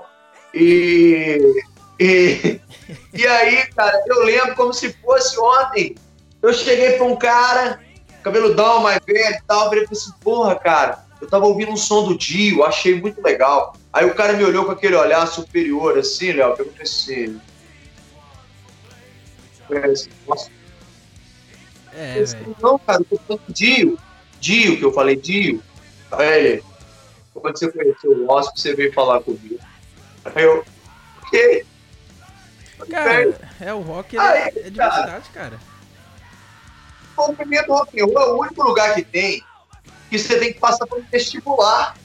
E, e, e aí, cara, eu lembro como se fosse ontem. Eu cheguei para um cara cabeludão, mais velho e tal. Eu falei assim, porra, cara, eu tava ouvindo um som do Dio, achei muito legal. Aí o cara me olhou com aquele olhar superior, assim, Léo, eu pensei assim, nossa. É, pensei, não, cara, eu tô falando Dio. Dio, que eu falei, Dio. Aí ele, quando você conheceu o Wasp, você veio falar comigo. Aí eu, ok. Cara, é o rock, Aí, é, é diversidade, cara. O primeiro rock and roll é o único lugar que tem que você tem que passar por um vestibular.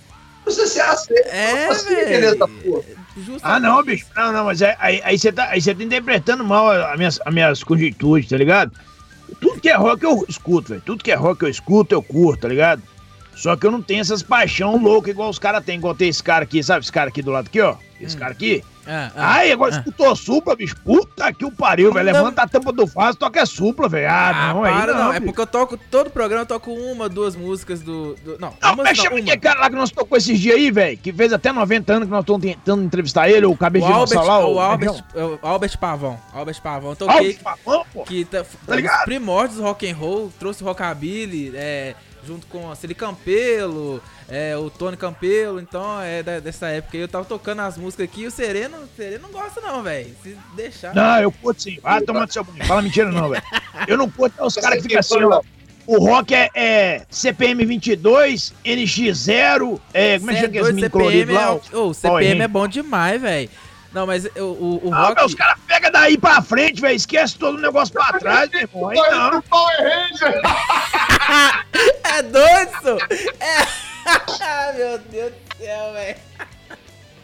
Você se aceita. É, velho. Ah, não, bicho. Não, não, mas é, aí, aí, você tá, aí você tá interpretando mal as minhas, as minhas conjunturas, tá ligado? Tudo que é rock eu escuto, velho. Tudo que é rock eu escuto, eu curto, tá ligado? Só que eu não tenho essas paixão louca igual os caras têm. Igual tem esse cara aqui, sabe? Esse cara aqui do lado aqui, ó. Esse hum. cara aqui. Ah, ah, Ai, agora ah. escutou supla, bicho. Puta que o pariu, velho. Levanta a tampa do vaso, toca supla, velho. Ah, ah, não, para, não. não é porque eu toco, todo programa eu toco uma, duas músicas do. do não, não, mas chama aquele cara lá que nós tocou esses dias aí, velho. Que fez até 90 anos que nós estamos tentando entrevistar ele, o cabeça de Albert, lá, o, o Albert, o Albert Pavão. Albert Pavão. Toquei. Albert Pavão, pô. Que tá, tá primórdios do rock and roll, trouxe rockabilly, é, junto com a Celi Campelo é, o Tony Campelo, então é da, dessa época aí. Eu tava tocando as músicas aqui e o Sereno, o Sereno não gosta não, velho. Se deixar... Não, eu curto sim. Vai tomando seu banho. Fala mentira não, velho. Eu não curto os caras que ficam assim, ó. O rock é, é CPM 22, NX0, é, como é que chama aqueles mini coloridos lá? É, o CPM é bom demais, velho. Não, mas o, o, o ah, rock... os caras pegam daí pra frente, velho. Esquece todo o negócio pra trás, meu irmão. Aí não. é doido, É... Meu Deus do céu, velho.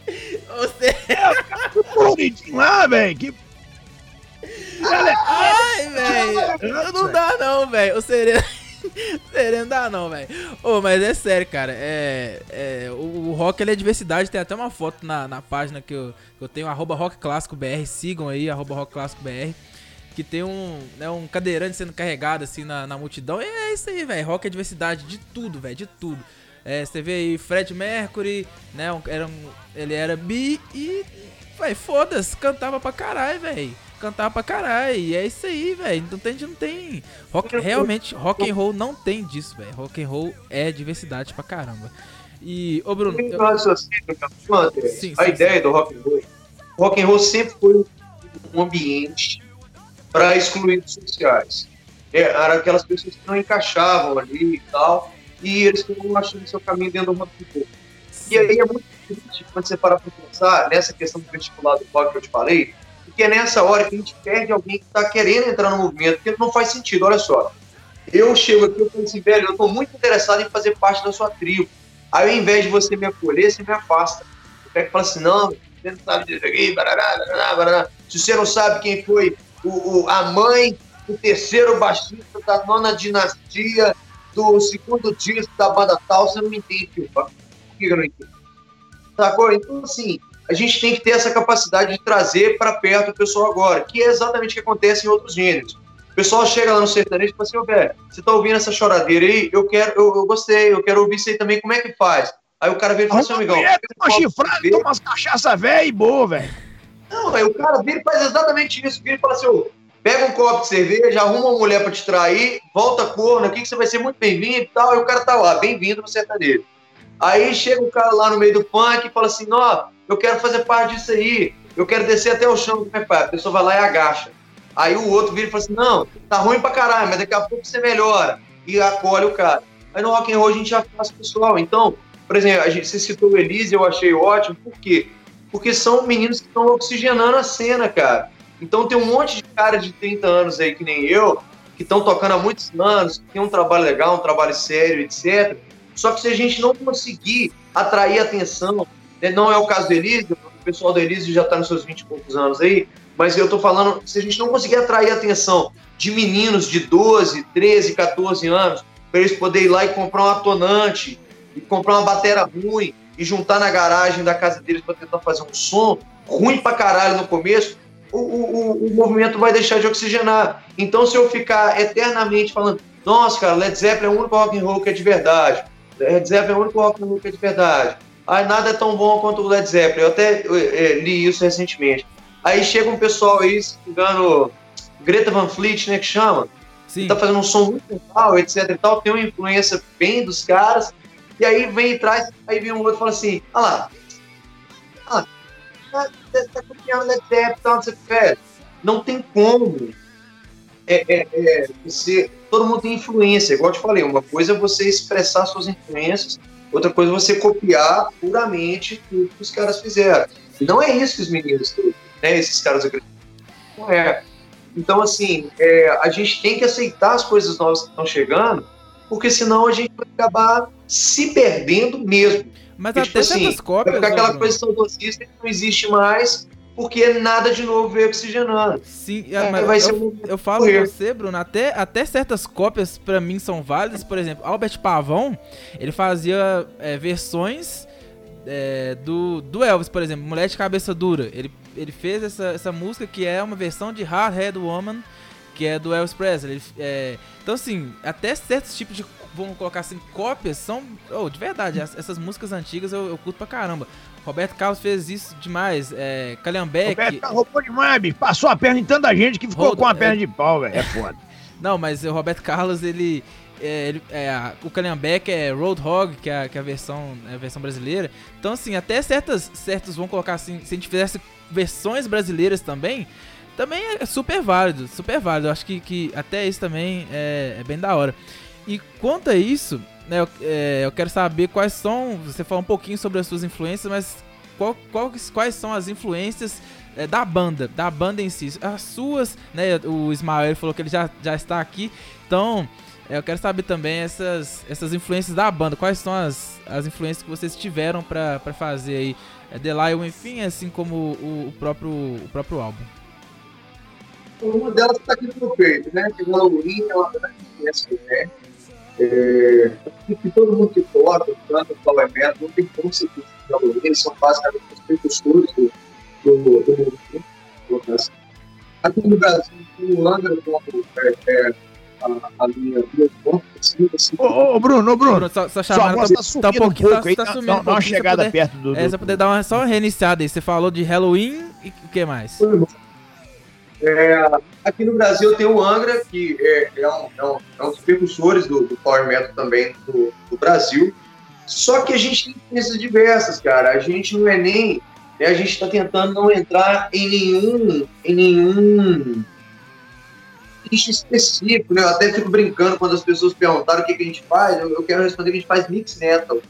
Você. É, o coloridinho lá, velho. Que. Ai, velho. Não dá, não, velho. O sereno. Sereno dá não, velho. Ô, mas é sério, cara. É, é, o, o rock ele é diversidade. Tem até uma foto na, na página que eu, que eu tenho, arroba Rock Clássico BR. Sigam aí, arroba Rock Clássico BR. Que tem um, né, um cadeirante sendo carregado assim na, na multidão. E é isso aí, velho. Rock é diversidade de tudo, velho. De tudo. É, você vê aí Fred Mercury, né? Um, era um, ele era bi e. Véi, foda-se, cantava pra caralho, velho. Cantava pra caralho. E é isso aí, velho. Não tem, não tem. Rock, realmente, rock and roll não tem disso, velho. Rock and roll é diversidade pra caramba. E, ô Bruno. Eu... sim, a sim, ideia sim. do rock and roll. Rock and roll sempre foi um ambiente para excluídos sociais. É, eram aquelas pessoas que não encaixavam ali e tal e eles estão achando seu caminho dentro do rock and E aí é muito triste quando você para para pensar nessa questão do vestibular do rock que eu te falei, porque é nessa hora que a gente perde alguém que está querendo entrar no movimento, porque não faz sentido, olha só. Eu chego aqui e falo assim, velho, eu estou muito interessado em fazer parte da sua tribo. Aí ao invés de você me acolher, você me afasta. Você pega fala assim, não, você não sabe disso aqui, barará, barará, barará. Se você não sabe quem foi o, o, a mãe do terceiro baixista da nona dinastia do segundo disco da banda tal, você não entende, Por que eu não entendo? Sacou? Então, assim, a gente tem que ter essa capacidade de trazer para perto o pessoal agora, que é exatamente o que acontece em outros gêneros. O pessoal chega lá no sertanejo e fala assim, ô, velho, você tá ouvindo essa choradeira aí? Eu quero, eu, eu, gostei, eu quero ouvir isso aí também, como é que faz? Aí o cara vem e fala assim, amigão... Uma chifrada, toma umas cachaça velha e boa, velho. Não, aí o cara vira e faz exatamente isso, vira e fala assim, ô, pega um copo de cerveja, arruma uma mulher para te trair, volta corno aqui que você vai ser muito bem-vindo e tal, e o cara tá lá, bem-vindo no sertanejo. Aí chega um cara lá no meio do funk e fala assim, ó, eu quero fazer parte disso aí, eu quero descer até o chão do meu pai. A pessoa vai lá e agacha. Aí o outro vira e fala assim, não, tá ruim pra caralho, mas daqui a pouco você melhora. E acolhe o cara. Aí no rock and roll a gente já faz pessoal. Então, por exemplo, a gente, você citou o Elise, eu achei ótimo. Por quê? Porque são meninos que estão oxigenando a cena, cara. Então tem um monte de cara de 30 anos aí, que nem eu, que estão tocando há muitos anos, que tem um trabalho legal, um trabalho sério, etc. Só que se a gente não conseguir atrair atenção, né, não é o caso do Elísio, o pessoal do Elísio já está nos seus 20 e poucos anos aí, mas eu estou falando, se a gente não conseguir atrair atenção de meninos de 12, 13, 14 anos, para eles poderem ir lá e comprar um atonante, e comprar uma bateria ruim, e juntar na garagem da casa deles para tentar fazer um som ruim pra caralho no começo, o, o, o movimento vai deixar de oxigenar. Então, se eu ficar eternamente falando, nossa, cara, Led Zeppelin é o único rock and roll que é de verdade. Led Zeppelin é o único rock and roll que é de verdade. Aí nada é tão bom quanto o Led Zeppelin. Eu até é, li isso recentemente. Aí chega um pessoal aí, se engano, Greta Van Fleet, né, que chama. Sim. tá fazendo um som muito legal, etc e tal, tem uma influência bem dos caras, e aí vem e traz, aí vem um outro e fala assim, ah lá, ah, tá, tá, copiando Led Zeppelin, não sei o Não tem como é, é, é, você, todo mundo tem influência, igual eu te falei, uma coisa é você expressar suas influências, outra coisa é você copiar puramente tudo que os caras fizeram. E não é isso que os meninos, né, esses caras acreditam. Não é. Então, assim, é, a gente tem que aceitar as coisas novas que estão chegando, porque senão a gente vai acabar se perdendo mesmo. Mas porque, até tipo assim, cópias, vai ficar aquela Bruno. coisa saudosista que não existe mais, porque nada de novo veio oxigenando. Sim, é, mas vai eu, ser um eu falo com você, Bruno, até, até certas cópias para mim são válidas. Por exemplo, Albert Pavão, ele fazia é, versões é, do, do Elvis, por exemplo, Mulher de Cabeça Dura. Ele, ele fez essa, essa música que é uma versão de Hard Head Woman, que é do Elvis Presley. Ele, é, então, assim, até certos tipos de, vamos colocar assim, cópias são. Oh, de verdade, essas músicas antigas eu, eu curto pra caramba. Roberto Carlos fez isso demais. É, Calhambeck. Roberto Carlos roubou demais, bicho. Passou a perna em tanta gente que ficou com a perna é... de pau, velho. É foda. Não, mas o Roberto Carlos, ele. É, ele, é, o Calhambeck é Roadhog, que é, que é a, versão, é a versão brasileira. Então, assim, até certas, certos, vão colocar assim, se a gente fizesse versões brasileiras também, também é super válido, super válido. Eu acho que, que até isso também é, é bem da hora. E quanto a isso, né, eu, é, eu, quero saber quais são. Você falou um pouquinho sobre as suas influências, mas qual, qual, quais são as influências é, da banda, da banda em si? As suas, né? O Ismael falou que ele já, já está aqui, então é, eu quero saber também essas, essas influências da banda. Quais são as, as influências que vocês tiveram para fazer aí é, Lion, enfim, assim como o, o, próprio, o próprio álbum? Uma delas está aqui no peito, né? Tem uma Lourinha, é uma influência que tem é, que todo mundo que toca, canta power metal, não tem como violino, eles são basicamente os precursores do, do, do movimento. Aqui no Brasil, o Angra como é, é, a, a linha assim, assim. Ô, ô, Bruno, ô, Bruno, só, só chamando, tá, tá, tá um pouquinho, um pouco, tá, tá sumindo dá, um uma chegada poder, perto do, do... É, você poder dar uma, só uma reiniciada aí, você falou de Halloween e o que mais? É, aqui no Brasil tem o Angra, que é, é, um, é, um, é um, dos precursores do, do Power Metal também do, do, Brasil. Só que a gente tem influências diversas, cara. A gente não é nem. Né, a gente está tentando não entrar em nenhum. em nenhum nicho específico, né? Eu até fico brincando quando as pessoas perguntaram o que, que a gente faz. Eu, eu quero responder que a gente faz mix metal.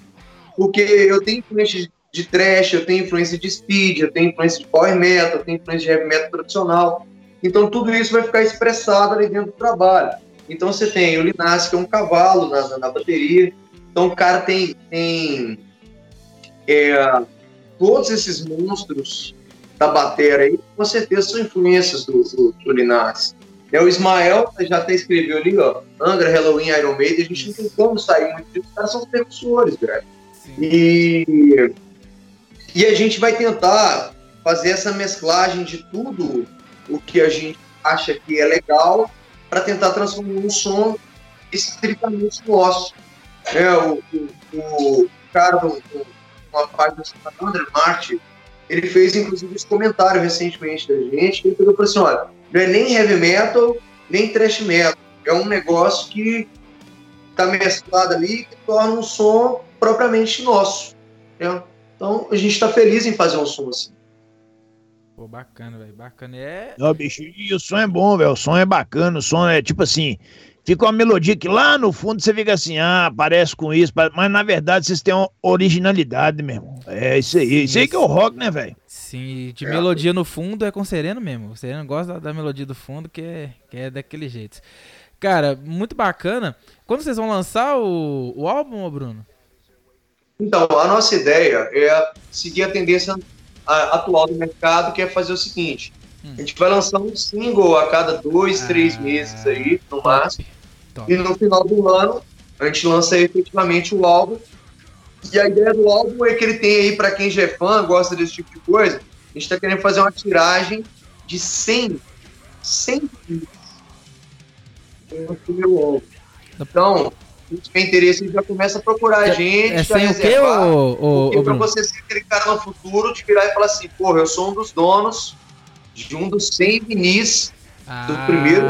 Porque eu tenho influência de, trash, eu tenho influência de speed, eu tenho influência de power metal, eu tenho influência de heavy metal tradicional. Então, tudo isso vai ficar expressado ali dentro do trabalho. Então, você tem o Linassi, que é um cavalo na, na bateria. Então, o cara tem, tem é, todos esses monstros da bateria aí, com certeza são influências do, do, do. É o Ismael, já até escreveu ali, ó, Angra, Halloween, Iron Maiden, a gente não tem como sair muito disso, os caras são os percussores, velho. E, e a gente vai tentar fazer essa mesclagem de tudo o que a gente acha que é legal para tentar transformar um som estritamente nosso. É, o, o, o cara do, do, uma página chamada André Martin, ele fez inclusive esse comentário recentemente da gente, ele falou assim, olha, não é nem heavy metal, nem thrash metal, é um negócio que está mesclado ali que torna um som propriamente nosso. Então a gente está feliz em fazer um som assim. Pô, bacana, velho. Bacana. É. Não, bicho, e o som é bom, velho. O som é bacana. O som é tipo assim. Fica uma melodia que lá no fundo você fica assim, ah, parece com isso, mas na verdade vocês têm uma originalidade, meu irmão. É isso aí. Sim, isso aí que é o rock, né, velho? Sim, de é. melodia no fundo é com Sereno mesmo. O Sereno gosta da, da melodia do fundo, que é, que é daquele jeito. Cara, muito bacana. Quando vocês vão lançar o, o álbum, Bruno? Então, a nossa ideia é seguir a tendência atual do mercado, que é fazer o seguinte: hum. a gente vai lançar um single a cada dois, ah, três meses aí, no top, máximo. Top. E no final do ano, a gente lança efetivamente o álbum. E a ideia do álbum é que ele tem aí, para quem já é fã, gosta desse tipo de coisa, a gente está querendo fazer uma tiragem de 100, 100 no primeiro álbum. Então, se tiver interesse, ele já começa a procurar a gente. É sem o quê, ô, ô, pra você ser aquele cara no futuro de virar e falar assim, porra, eu sou um dos donos de um dos 100 vinis do primeiro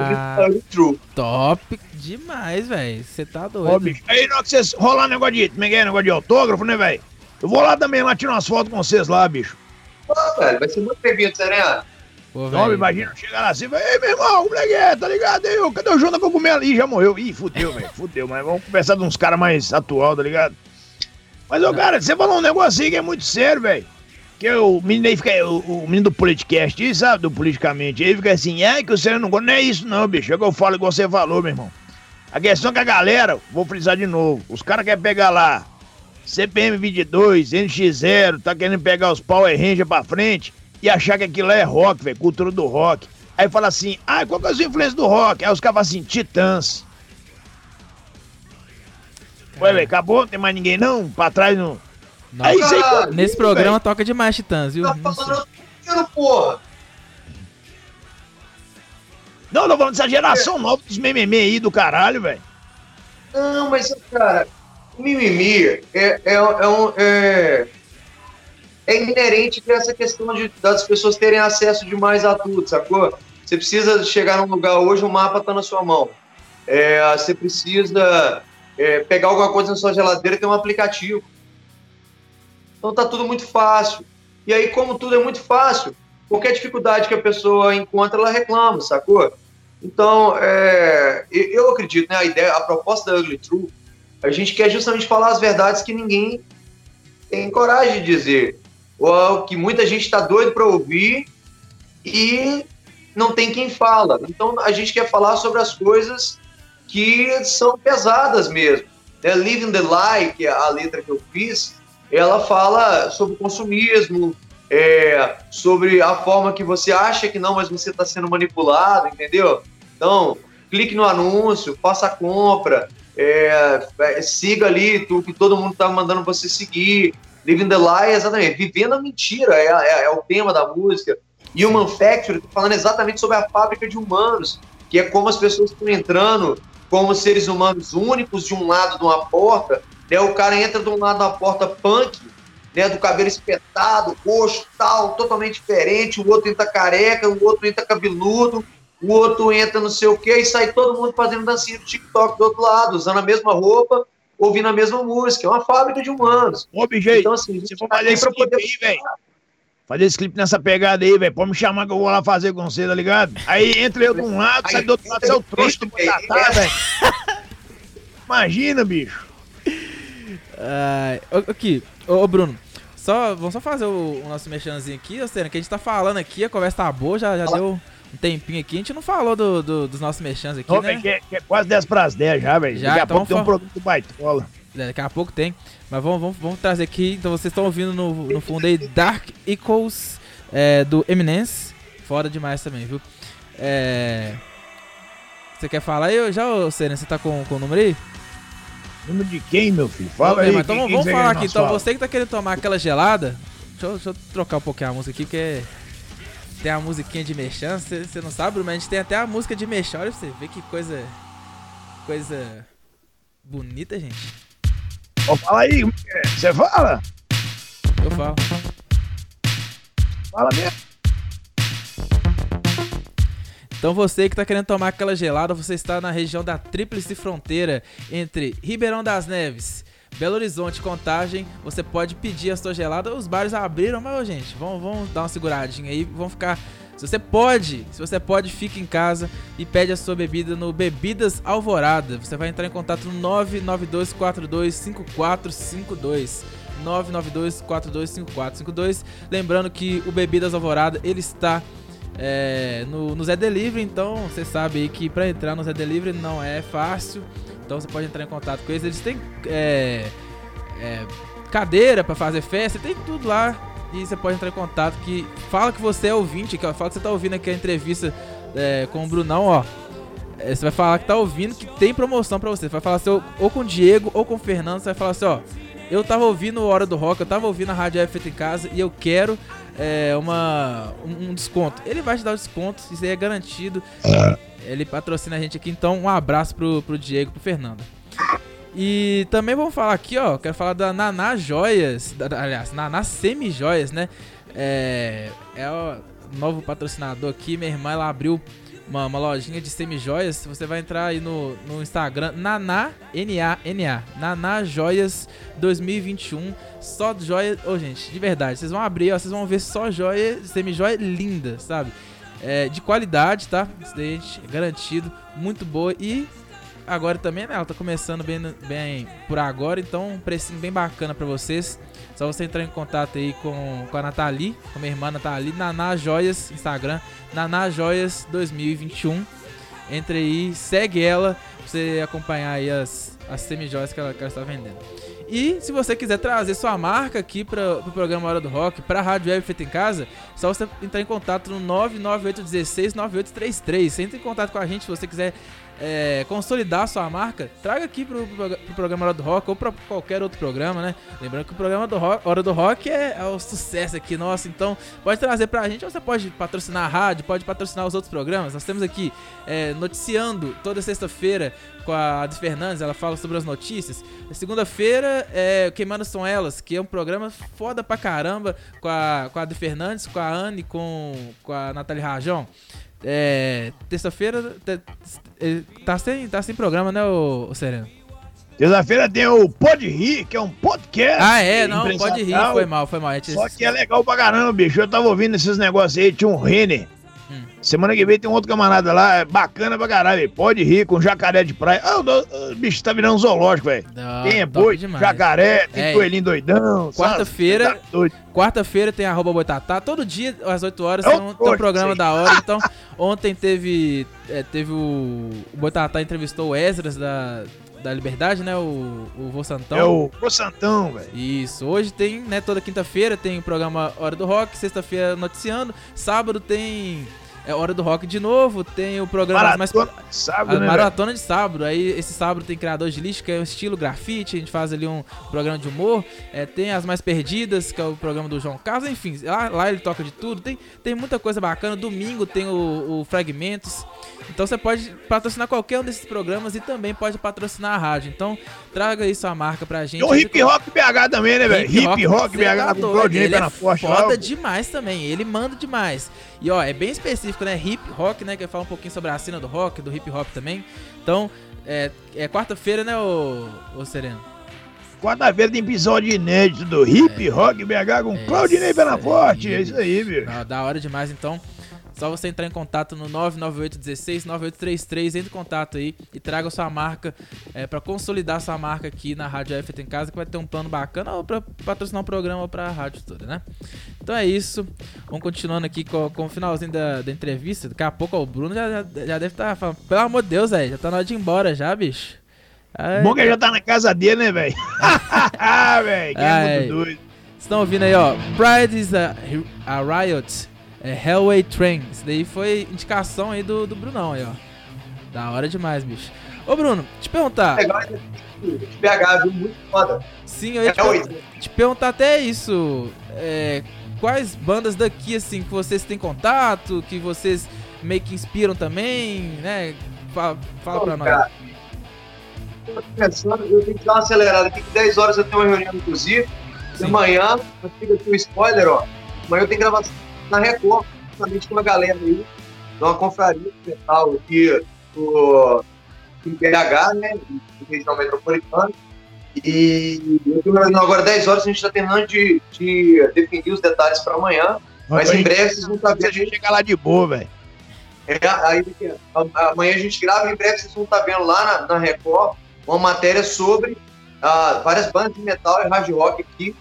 Truth. Top demais, velho. Você tá doido. Ó. Aí, na hora que vocês rolar negócio de, como é é, negócio de autógrafo, né, velho? Eu vou lá também, lá tirar umas fotos com vocês lá, bicho. Ah, velho, vai ser muito bem-vindo, Serena. Pô, Não, velho. imagina, chegar lá assim, ei, meu irmão, como é que é, tá ligado? Aí, eu, cadê o Jonathan Cogumelo? Ih, já morreu. Ih, fudeu, velho, fudeu. Mas vamos conversar de uns caras mais atual, tá ligado? Mas, ô, cara, você falou um negócio aí que é muito sério, velho. Que o menino aí fica, o, o menino do podcast, aí, sabe, do politicamente, aí fica assim, é que você não gosta, não é isso não, bicho, é que eu falo igual você falou, meu irmão. A questão é que a galera, vou frisar de novo, os caras querem pegar lá CPM 22, NX0, tá querendo pegar os Power Ranger pra frente e achar que aquilo é rock, velho, cultura do rock. Aí fala assim, ah, qual que é a sua influência do rock? Aí os caras falam assim, Titãs. Ué, velho, acabou? Não tem mais ninguém não? Pra trás não. Não. Aí Ah, Nesse programa toca demais Titãs, viu? Tá falando porra. Não, tô falando dessa geração nova dos mimimi aí do caralho, velho. Não, mas, cara, o mimimi é, é, é, um, é, é inerente a essa questão de, das pessoas terem acesso demais a tudo, sacou? Você precisa chegar num lugar hoje, o mapa tá na sua mão. É, você precisa é, pegar alguma coisa na sua geladeira ter um aplicativo. Então tá tudo muito fácil. E aí, como tudo é muito fácil, qualquer dificuldade que a pessoa encontra, ela reclama, sacou? Então, é, eu acredito, né, a ideia, a proposta da Ugly True, a gente quer justamente falar as verdades que ninguém tem coragem de dizer, ou que muita gente está doido para ouvir e não tem quem fala. Então, a gente quer falar sobre as coisas que são pesadas mesmo. Né? Living the Lie, que é a letra que eu fiz, ela fala sobre o consumismo, é, sobre a forma que você acha que não, mas você está sendo manipulado, entendeu? Então, clique no anúncio, faça a compra, é, é, siga ali o que todo mundo está mandando você seguir. Living the Lie, exatamente. Vivendo a mentira é, é- é o tema da música. Human Factory, tô falando exatamente sobre a fábrica de humanos, que é como as pessoas estão entrando como seres humanos únicos de um lado de uma porta. Né? O cara entra de um lado da porta punk, né, do cabelo espetado, roxo, tal, totalmente diferente. O outro entra careca, o outro entra cabeludo, o outro entra não sei o quê, e sai todo mundo fazendo dancinha do TikTok do outro lado, usando a mesma roupa, ouvindo a mesma música. É uma fábrica de humanos. Ô, bicho, Então, assim, gente for tá fazer esse pra clipe poder aí, velho. Fazer esse clipe nessa pegada aí, velho. Pode me chamar que eu vou lá fazer com você, tá ligado? Aí entra eu de um lado, sai do outro lado, sai o trouxa do Boitatá, velho. Imagina, bicho. Ô- aqui, ô, ô, Bruno, só, vamos só fazer o, o nosso mexanzinho aqui, Senna, que a gente tá falando aqui, a conversa tá boa, já, já deu um tempinho aqui, a gente não falou do, do- dos nossos mexãs aqui, Ô, né? que, é- que é quase 10 pras 10 já, velho. Já, Daqui a então pouco tem um produto do Baitola. É, Daqui a pouco tem. Mas vamos, vamos, vamos trazer aqui. Então vocês estão ouvindo no, no fundo aí Dark Echoes é, do Eminence. Foda demais também, viu? É... Você quer falar aí? Já, ô, Serena, você tá com, com o número aí? Número de quem, meu filho? Fala aí. mas então quem- quem vamos você falar aqui. Então fala? você que tá querendo tomar aquela gelada. Deixa eu, deixa eu trocar um pouquinho a música aqui, porque tem a musiquinha de mexão. Você não sabe, mas a gente tem até a música de mexão. Olha pra você ver que coisa. Coisa bonita, gente. Ó, fala aí, você fala? Eu falo. Fala mesmo. Então você que tá querendo tomar aquela gelada, você está na região da tríplice fronteira entre Ribeirão das Neves, Belo Horizonte Contagem. Você pode pedir a sua gelada. Os bares abriram, mas gente, vamos, vamos dar uma seguradinha aí, vamos ficar se você pode, se você pode, fique em casa e pede a sua bebida no Bebidas Alvorada. Você vai entrar em contato no 992425452. 992425452. Lembrando que o Bebidas Alvorada, ele está é, no, no Zé Delivery, então você sabe que para entrar no Zé Delivery não é fácil. Então você pode entrar em contato com eles. Eles têm é, é, cadeira para fazer festa, tem tudo lá. E você pode entrar em contato que fala que você é ouvinte, que fala que você tá ouvindo aqui a entrevista é, com o Brunão, ó. É, você vai falar que tá ouvindo que tem promoção pra você. Você vai falar assim, ou com o Diego ou com o Fernando, você vai falar assim, ó. Eu tava ouvindo o Hora do Rock, eu tava ouvindo a Rádio F em casa e eu quero é, uma, um, desconto. Ele vai te dar o desconto, isso aí é garantido. Ele patrocina a gente aqui, então um abraço pro, pro Diego e pro Fernando. E também vamos falar aqui, ó. Quero falar da Naná Joias. da- aliás, Naná Semi Joias, né? É, é o novo patrocinador aqui. Minha irmã ela abriu uma, uma lojinha de semi-joias. Você vai entrar aí no, no Instagram, Naná, N-A-N-A, Naná Joias 2021. Só joia. Ô, gente, de verdade, vocês vão abrir, ó, vocês vão ver só joia, semi-joia linda, sabe? É, de qualidade, tá? Isso daí, gente, é garantido, muito boa e agora também, né? Ela tá começando bem, bem por agora, então um precinho bem bacana pra vocês. Só você entrar em contato aí com, com a Nathalie, com a minha irmã Nathalie, Naná Joias, Instagram, Naná Joias 2021. Entre aí, segue ela pra você acompanhar aí as, as semi-joias que ela, que ela está vendendo. E se você quiser trazer sua marca aqui para o pro programa Hora do Rock, para a Rádio Web Feita em Casa, só você entrar em contato no 99816 9833. Você entra em contato com a gente se você quiser é, consolidar sua marca, traga aqui pro, pro, pro programa Hora do Rock ou para qualquer outro programa, né? Lembrando que o programa do rock, Hora do Rock é, é o sucesso aqui nosso, então pode trazer pra gente, ou você pode patrocinar a rádio, pode patrocinar os outros programas. Nós temos aqui é, noticiando toda sexta-feira com a Adi Fernandes, ela fala sobre as notícias. Segunda-feira, é, Queimando São Elas, que é um programa foda pra caramba com a, com a Adi Fernandes, com a Anne, com, com a Natália Rajão. É, terça-feira tá sem, tá sem programa, né, o, o Sereno? Terça-feira tem o Pode Rir, que é um podcast. Ah, é, não, pode rir, foi mal, foi mal. Só que é legal pra caramba, bicho. Eu tava ouvindo esses negócios aí, tinha um Renner. Semana que vem tem um outro camarada lá, é bacana pra caralho, pode rir com jacaré de praia. Ah, o bicho tá virando um zoológico, velho. Tem é boi, jacaré, tem é. coelhinho doidão. Quarta-feira, tá quarta-feira tem arroba boitatá. Todo dia, às 8 horas, tem um, tem um programa da hora. Então, ontem teve, é, teve o, o Boitatá entrevistou o Esdras da, da Liberdade, né? O, o Vô Santão. É o Vô Santão, velho. Isso. Hoje tem, né? Toda quinta-feira tem o programa Hora do Rock. Sexta-feira noticiando. Sábado tem é Hora do Rock de novo, tem o programa Maratona mais. De sábado, né, Maratona véio? de sábado. Aí esse sábado tem criador de lixo, que é o estilo grafite, a gente faz ali um programa de humor. É, tem as mais perdidas, que é o programa do João Carlos, enfim, lá, lá ele toca de tudo. Tem, tem muita coisa bacana. Domingo tem o, o Fragmentos. Então você pode patrocinar qualquer um desses programas e também pode patrocinar a rádio. Então traga aí sua marca pra gente. E o Hip Rock BH também, né, velho? Hip, Hip Rock, BH tá com o ele é foda lá, demais também. Ele manda demais. E ó, é bem específico, né? Hip Rock, né? Que fala um pouquinho sobre a cena do rock, do hip hop também. Então, é, é quarta-feira, né, ô, ô Sereno? Quarta-feira tem episódio inédito do Hip é, Rock BH com é Claudinei Benaforte. É isso aí, viu? Da hora demais, então. Só você entrar em contato no 99816 9833, entre em contato aí e traga sua marca é, para consolidar sua marca aqui na Rádio F em casa, que vai ter um plano bacana ou para patrocinar um programa para a rádio toda, né? Então é isso. Vamos continuando aqui com, com o finalzinho da, da entrevista. Daqui a pouco ó, o Bruno já, já, já deve estar tá falando, pelo amor de Deus, velho, já tá na hora de ir embora já, bicho. Ai, Bom que já tá na casa dele, né, velho? ah, velho, que é muito doido. Estão ouvindo aí, ó. Pride is a, a Riot é Hellway Train. Isso daí foi indicação aí do, do Brunão aí, ó. Da hora demais, bicho. Ô, Bruno, te perguntar. Legal, BH, viu? Muito foda. Sim, eu ia te, per te perguntar até isso. É, quais bandas daqui, assim, que vocês têm contato, que vocês meio que inspiram também, né? Fala, fala Bom, pra nós. Cara, eu tô pensando, eu tenho que dar uma acelerada aqui, que 10 horas eu tenho uma reunião, inclusive. De manhã, fica aqui o spoiler, ó. Amanhã eu tenho gravação na Record, justamente com uma galera aí, de uma confraria metal aqui do, BH, né, do região metropolitana. E agora 10 horas, a gente está terminando de, de definir os detalhes para amanhã. Mas, em breve vocês vão estar vendo. A gente chegar lá de boa, velho. É, aí, amanhã a gente grava, em breve vocês vão estar vendo lá na, na Record uma matéria sobre ah, várias bandas de metal e hard rock aqui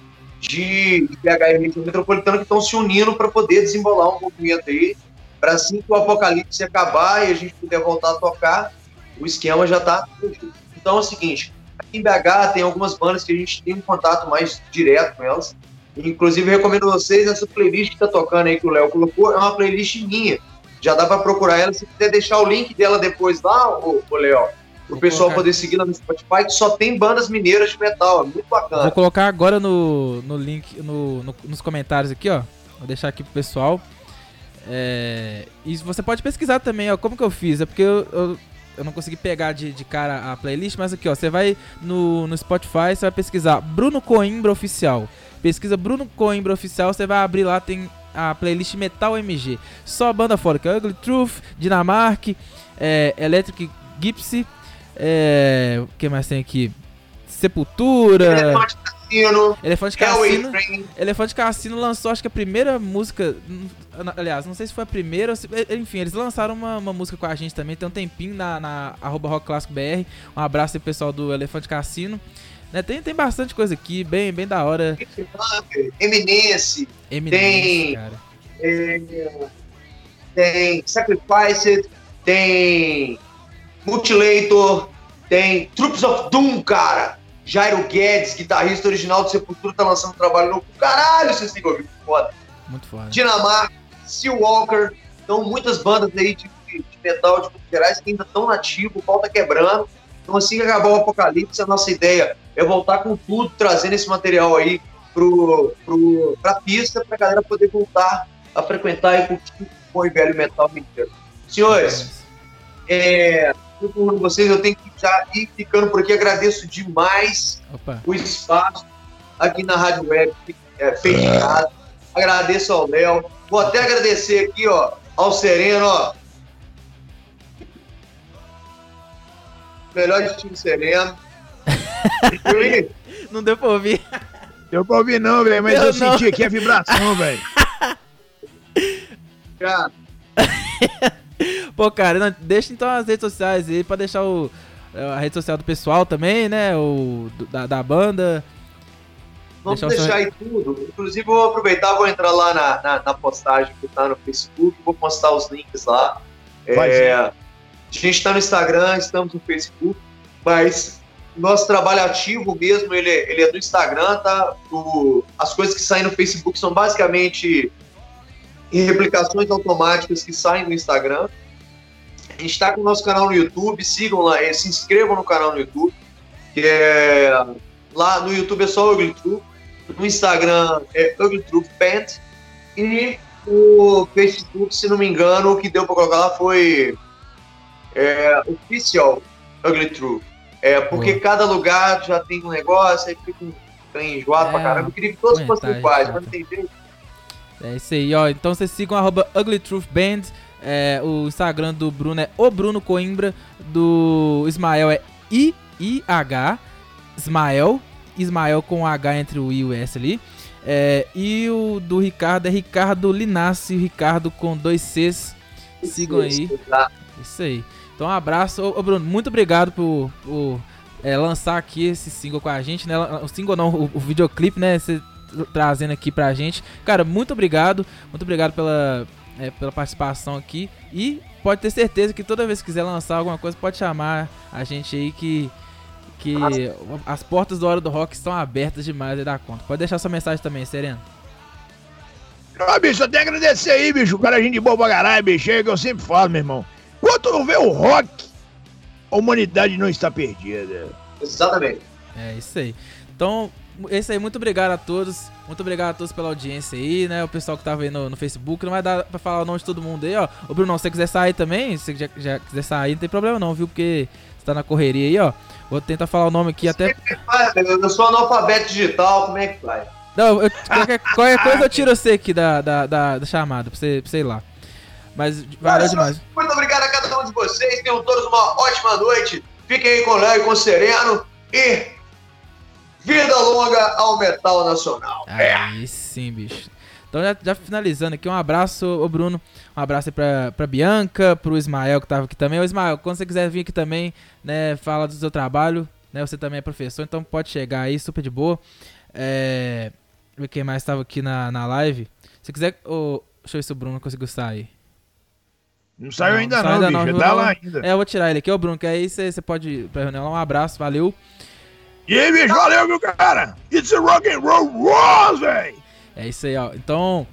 de, BH e metropolitana que estão se unindo para poder desembolar um movimento aí, para assim que o apocalipse acabar e a gente puder voltar a tocar, o esquema já está. Então é o seguinte: aqui em BH tem algumas bandas que a gente tem um contato mais direto com elas. Inclusive, recomendo a vocês essa playlist que está tocando aí que o Léo colocou, é uma playlist minha. Já dá para procurar ela. Se quiser deixar o link dela depois lá, o Léo, o pessoal colocar... poder seguir lá no Spotify, que só tem bandas mineiras de metal, é muito bacana. Vou colocar agora no, no link, no, no, nos comentários aqui, ó. Vou deixar aqui pro pessoal. É, e você pode pesquisar também, ó, como que eu fiz, é porque eu, eu, eu não consegui pegar de, de, cara a playlist, mas aqui, ó, você vai no, no Spotify, você vai pesquisar Bruno Coimbra Oficial. Pesquisa Bruno Coimbra Oficial, você vai abrir lá, tem a playlist Metal MG. Só banda fora, que é Ugly Truth, Dinamark, é, Electric Gypsy, é, o que mais tem aqui? Sepultura. Elefante Cassino. Elefante Cassino. Elefante Cassino lançou, acho que a primeira música. Aliás, não sei se foi a primeira. se- eh, Enfim, eles lançaram uma, uma música com a gente também. Tem um tempinho na, na arroba Rock Clássico BR. Um abraço aí pro pessoal do Elefante Cassino. Né, tem, tem bastante coisa aqui, bem, bem da hora. Eminence. Eminence, Tem- cara. é, tem Sacrificed, tem Mutilator, tem Troops of Doom, cara. Jairo Guedes, guitarrista original do Sepultura, tá lançando um trabalho novo. Caralho, vocês têm que ouvir, foda. Muito foda. Dinamarca, Seal Walker, então muitas bandas aí de, de metal de Minas Gerais que ainda estão nativos, o pau tá quebrando. Então assim que acabar o apocalipse, a nossa ideia é voltar com tudo, trazendo esse material aí pro, pro, pra pista, pra galera poder voltar a frequentar e curtir o bom e velho metal mineiro. Senhores, é, com vocês, eu tenho que já ir ficando por aqui. Agradeço demais Opa. o espaço aqui na Rádio Web é, feito em casa. Agradeço ao Léo. Vou até agradecer aqui, ó, ao Sereno, ó. Melhor destino Sereno. E, Não deu pra ouvir. Deu pra ouvir não, velho, mas Eu eu, não. senti aqui a vibração, velho. cara, Pô, cara, não, deixa então as redes sociais aí pra deixar o, a rede social do pessoal também, né? O, do- da, da banda. Vamos Deixar deixar aí tudo. Inclusive, vou aproveitar, vou entrar lá na, na, na postagem que tá no Facebook, vou postar os links lá. Vai É, a gente está no Instagram, estamos no Facebook, mas nosso trabalho ativo mesmo, ele, é- ele é do Instagram, tá? O- as coisas que saem no Facebook são basicamente replicações automáticas que saem do Instagram. A gente está com o nosso canal no YouTube, sigam lá, se inscrevam no canal no YouTube, que é lá no YouTube é só Ugly Truth, no Instagram é Ugly Truth Band e o Facebook, se não me engano, o que deu para colocar lá foi é, Official Ugly Truth. É, porque cada lugar já tem um negócio, aí fica um enjoado pra É, caramba. Eu queria que todos fossem iguais, mas não tem jeito. É isso aí, ó. Então vocês sigam arroba Ugly Truth Band. É, o Instagram do Bruno é o Bruno Coimbra. Do Ismael é I-I-H. Ismael. Ismael com H entre o I e o S ali. É, e o do Ricardo é Ricardo Linassi. Ricardo com dois Cs. Sigam aí. Tá? Isso aí. Então um abraço. Ô, Bruno, muito obrigado por, por, é, lançar aqui esse single com a gente, né? O single não, o, o videoclipe, né? Você trazendo aqui pra gente. Cara, muito obrigado. Muito obrigado pela, é, pela participação aqui. E pode ter certeza que toda vez que quiser lançar alguma coisa, pode chamar a gente aí que. Que as portas do Hora do Rock estão abertas demais aí da conta. Pode deixar sua mensagem também, Sereno. Ah, bicho, até agradecer aí, bicho. O cara é gente boa pra caralho, bicho. É o que eu sempre falo, meu irmão. Enquanto não vê o rock, a humanidade não está perdida. Exatamente. É isso aí. Então, é isso aí. Muito obrigado a todos. Muito obrigado a todos pela audiência aí, né? O pessoal que tava aí no, no Facebook. Não vai dar pra falar o nome de todo mundo aí, ó. Ô, Bruno, se você quiser sair também, se você já, já quiser sair, não tem problema não, viu? Porque você tá na correria aí, ó. Vou tentar falar o nome aqui até. Eu sou analfabeto digital, como é que faz? Não, eu- qualquer, qualquer coisa eu tiro você aqui da, da, da, da chamada, pra você, pra você ir lá. Mas valeu demais. Muito obrigado a cada um de vocês. Tenham todos uma ótima noite. Fiquem aí com o Léo e com o Sereno. E vida longa ao metal nacional. Aí sim, bicho. Então, já, já finalizando aqui, um abraço, ô Bruno. Um abraço aí pra, pra Bianca, pro Ismael que tava aqui também. Ô Ismael, quando você quiser vir aqui também, né, fala do seu trabalho, né? Você também é professor, então pode chegar aí, super de boa. É. Ver quem mais tava aqui na, na live. Se quiser. ô, deixa eu ver se o Bruno conseguiu sair. Não saiu Não, ainda não não, bicho. não, Tá viu? lá ainda. É, eu vou tirar ele aqui, ô Bruno, que aí você você pode ir pra reunião lá. Um abraço, valeu. E aí, bicho, valeu, meu cara. It's a rock and roll wars, velho. É isso aí, ó. Então.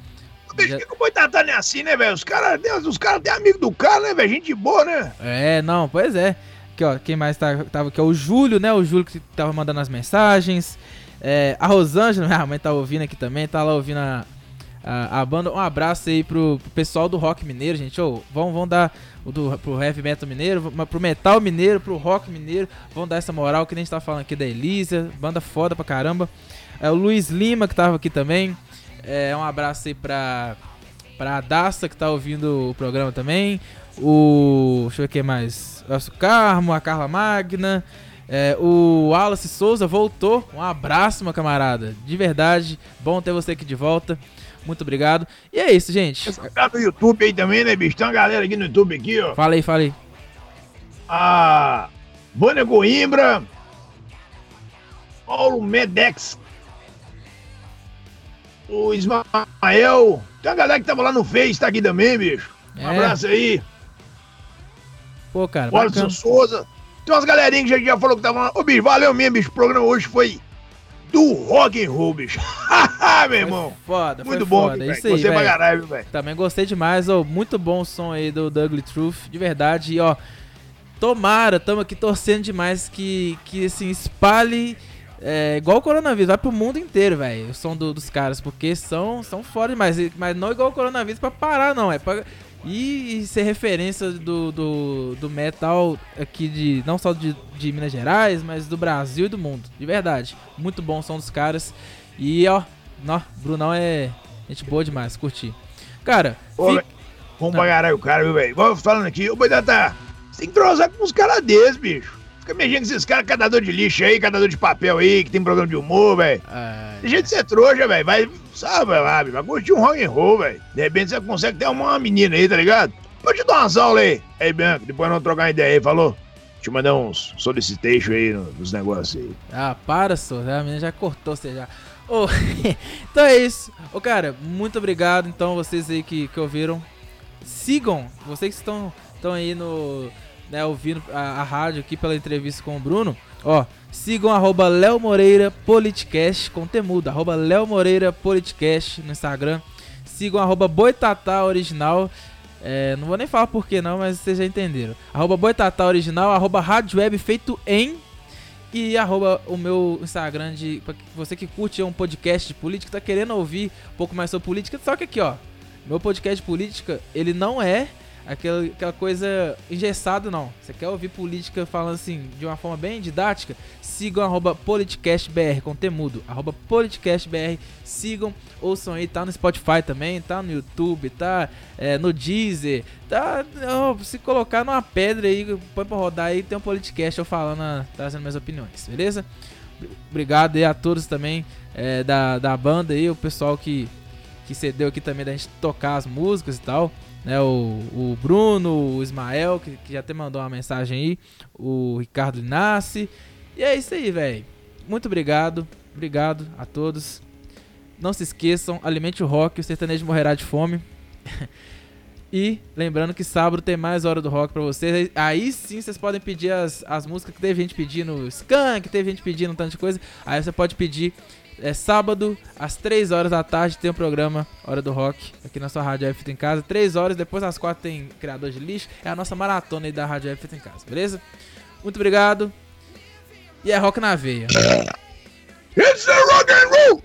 Bicho, já- que o Boitatá não é assim, né, velho? Os caras os cara têm amigo do cara, né, velho? Gente boa, né? É, não, pois é. Aqui, ó, quem mais tá, tava aqui é o Júlio, né? O Júlio que tava mandando as mensagens. É, a Rosângela, minha mãe tá ouvindo aqui também, tá lá ouvindo a, a, a banda. Um abraço aí pro, pro pessoal do rock mineiro, gente. Ô, vão, vão dar do, pro heavy metal mineiro, pro metal mineiro, pro rock mineiro. Vão dar essa moral que nem a gente tá falando aqui da Elísia, banda foda pra caramba. É, o Luiz Lima que tava aqui também. É, um abraço aí pra, pra Daça, que tá ouvindo o programa também. O. Deixa eu ver quem mais. Nosso Carmo, a Carla Magna. É, o Wallace Souza voltou. Um abraço, meu camarada. De verdade, bom ter você aqui de volta. Muito obrigado. E é isso, gente. Tá no YouTube aí também, né, bicho? Tem uma galera aqui no YouTube aqui, ó. Falei, falei. A Vânia Goimbra. Paulo Medex. O Ismael. Tem uma galera que tava lá no Face, tá aqui também, bicho. Um É. abraço aí. Pô, cara, Bora. Souza. Tem umas galerinhas que já, já falou que tava lá. Ô, bicho, valeu mesmo, bicho. O programa hoje foi do rock and roll, bicho. Meu irmão. Foda, Muito bom, foda. Isso aí, Gostei pra velho. caralho, velho. Também gostei demais, ó. Muito bom o som aí do Douglas Truth, de verdade. E ó, tomara, tamo aqui torcendo demais que, que assim, espalhe. É, igual o coronavírus, vai pro mundo inteiro, velho. O som do- dos caras, porque são, são foda demais. Mas não igual o coronavírus pra parar, não. É pra. E, e ser referência do, do, do metal aqui de. Não só de, de Minas Gerais, mas do Brasil e do mundo. De verdade. Muito bom o som dos caras. E ó, nó, Brunão é gente boa demais, curti. Cara, Ô, fi- velho, Vamos pra caralho o cara, viu, velho? Vou falando aqui, ô Boidata, você tem que trozar com uns caras desses, bicho. Fica mexendo com esses caras, catador de lixo aí, catador de papel aí, que tem programa de humor, velho. Ai, Deixa de ser trouxa, velho. Vai, sabe lá. Vai curtir um rock and roll, velho. De repente você consegue ter uma menina aí, tá ligado? Pode te dar umas aulas aí. Aí, Bianco, depois nós trocar uma ideia aí, falou? Deixa eu mandar uns solicitation aí no- nos negócios aí. Ah, para, só. A menina já cortou você já. Ô, então é isso. Ô, cara, muito obrigado. Então, vocês aí que, que ouviram. Sigam, vocês que estão, estão aí no. Né, ouvindo a, a rádio aqui pela entrevista com o Bruno. Ó, sigam arroba Léo Moreira Politicast com temudo. Arroba Léo Moreira Politicast no Instagram. Sigam arroba Boitatá Original. É, não vou nem falar por que não, mas vocês já entenderam. Arroba Boitatá Original, arroba Rádio Web feito em e arroba o meu Instagram de. Você que curte um podcast de política, tá querendo ouvir um pouco mais sobre política, só que aqui, ó. Meu podcast de política, ele não é aquela, aquela coisa engessada, não. Você quer ouvir política falando assim, de uma forma bem didática? Sigam arroba politicastbr com temudo. Arroba politicastbr. Sigam, ouçam aí, tá no Spotify também, tá no YouTube, tá é, no Deezer, tá. ó, se colocar numa pedra aí, põe pra rodar aí, tem um podcast eu falando, trazendo minhas opiniões, beleza? Obrigado aí a todos também é, da, da banda aí, o pessoal que, que cedeu aqui também da gente tocar as músicas e tal. Né, o, o Bruno, o Ismael, que, que já até mandou uma mensagem aí, o Ricardo Linassi. E é isso aí, velho. Muito obrigado. Obrigado a todos. Não se esqueçam, alimente o rock, o sertanejo morrerá de fome. e lembrando que sábado tem mais hora do rock pra vocês. Aí sim vocês podem pedir as, as músicas que teve gente pedindo Skank, teve gente pedindo um tanto de coisa. Aí você pode pedir é sábado, às 3 horas da tarde, tem o programa Hora do Rock, aqui na sua Rádio F em Casa. 3 horas, depois às 4 tem Criador de Lixo. É a nossa maratona aí da Rádio F em Casa, beleza? Muito obrigado. E é rock na veia. It's the rock and roll!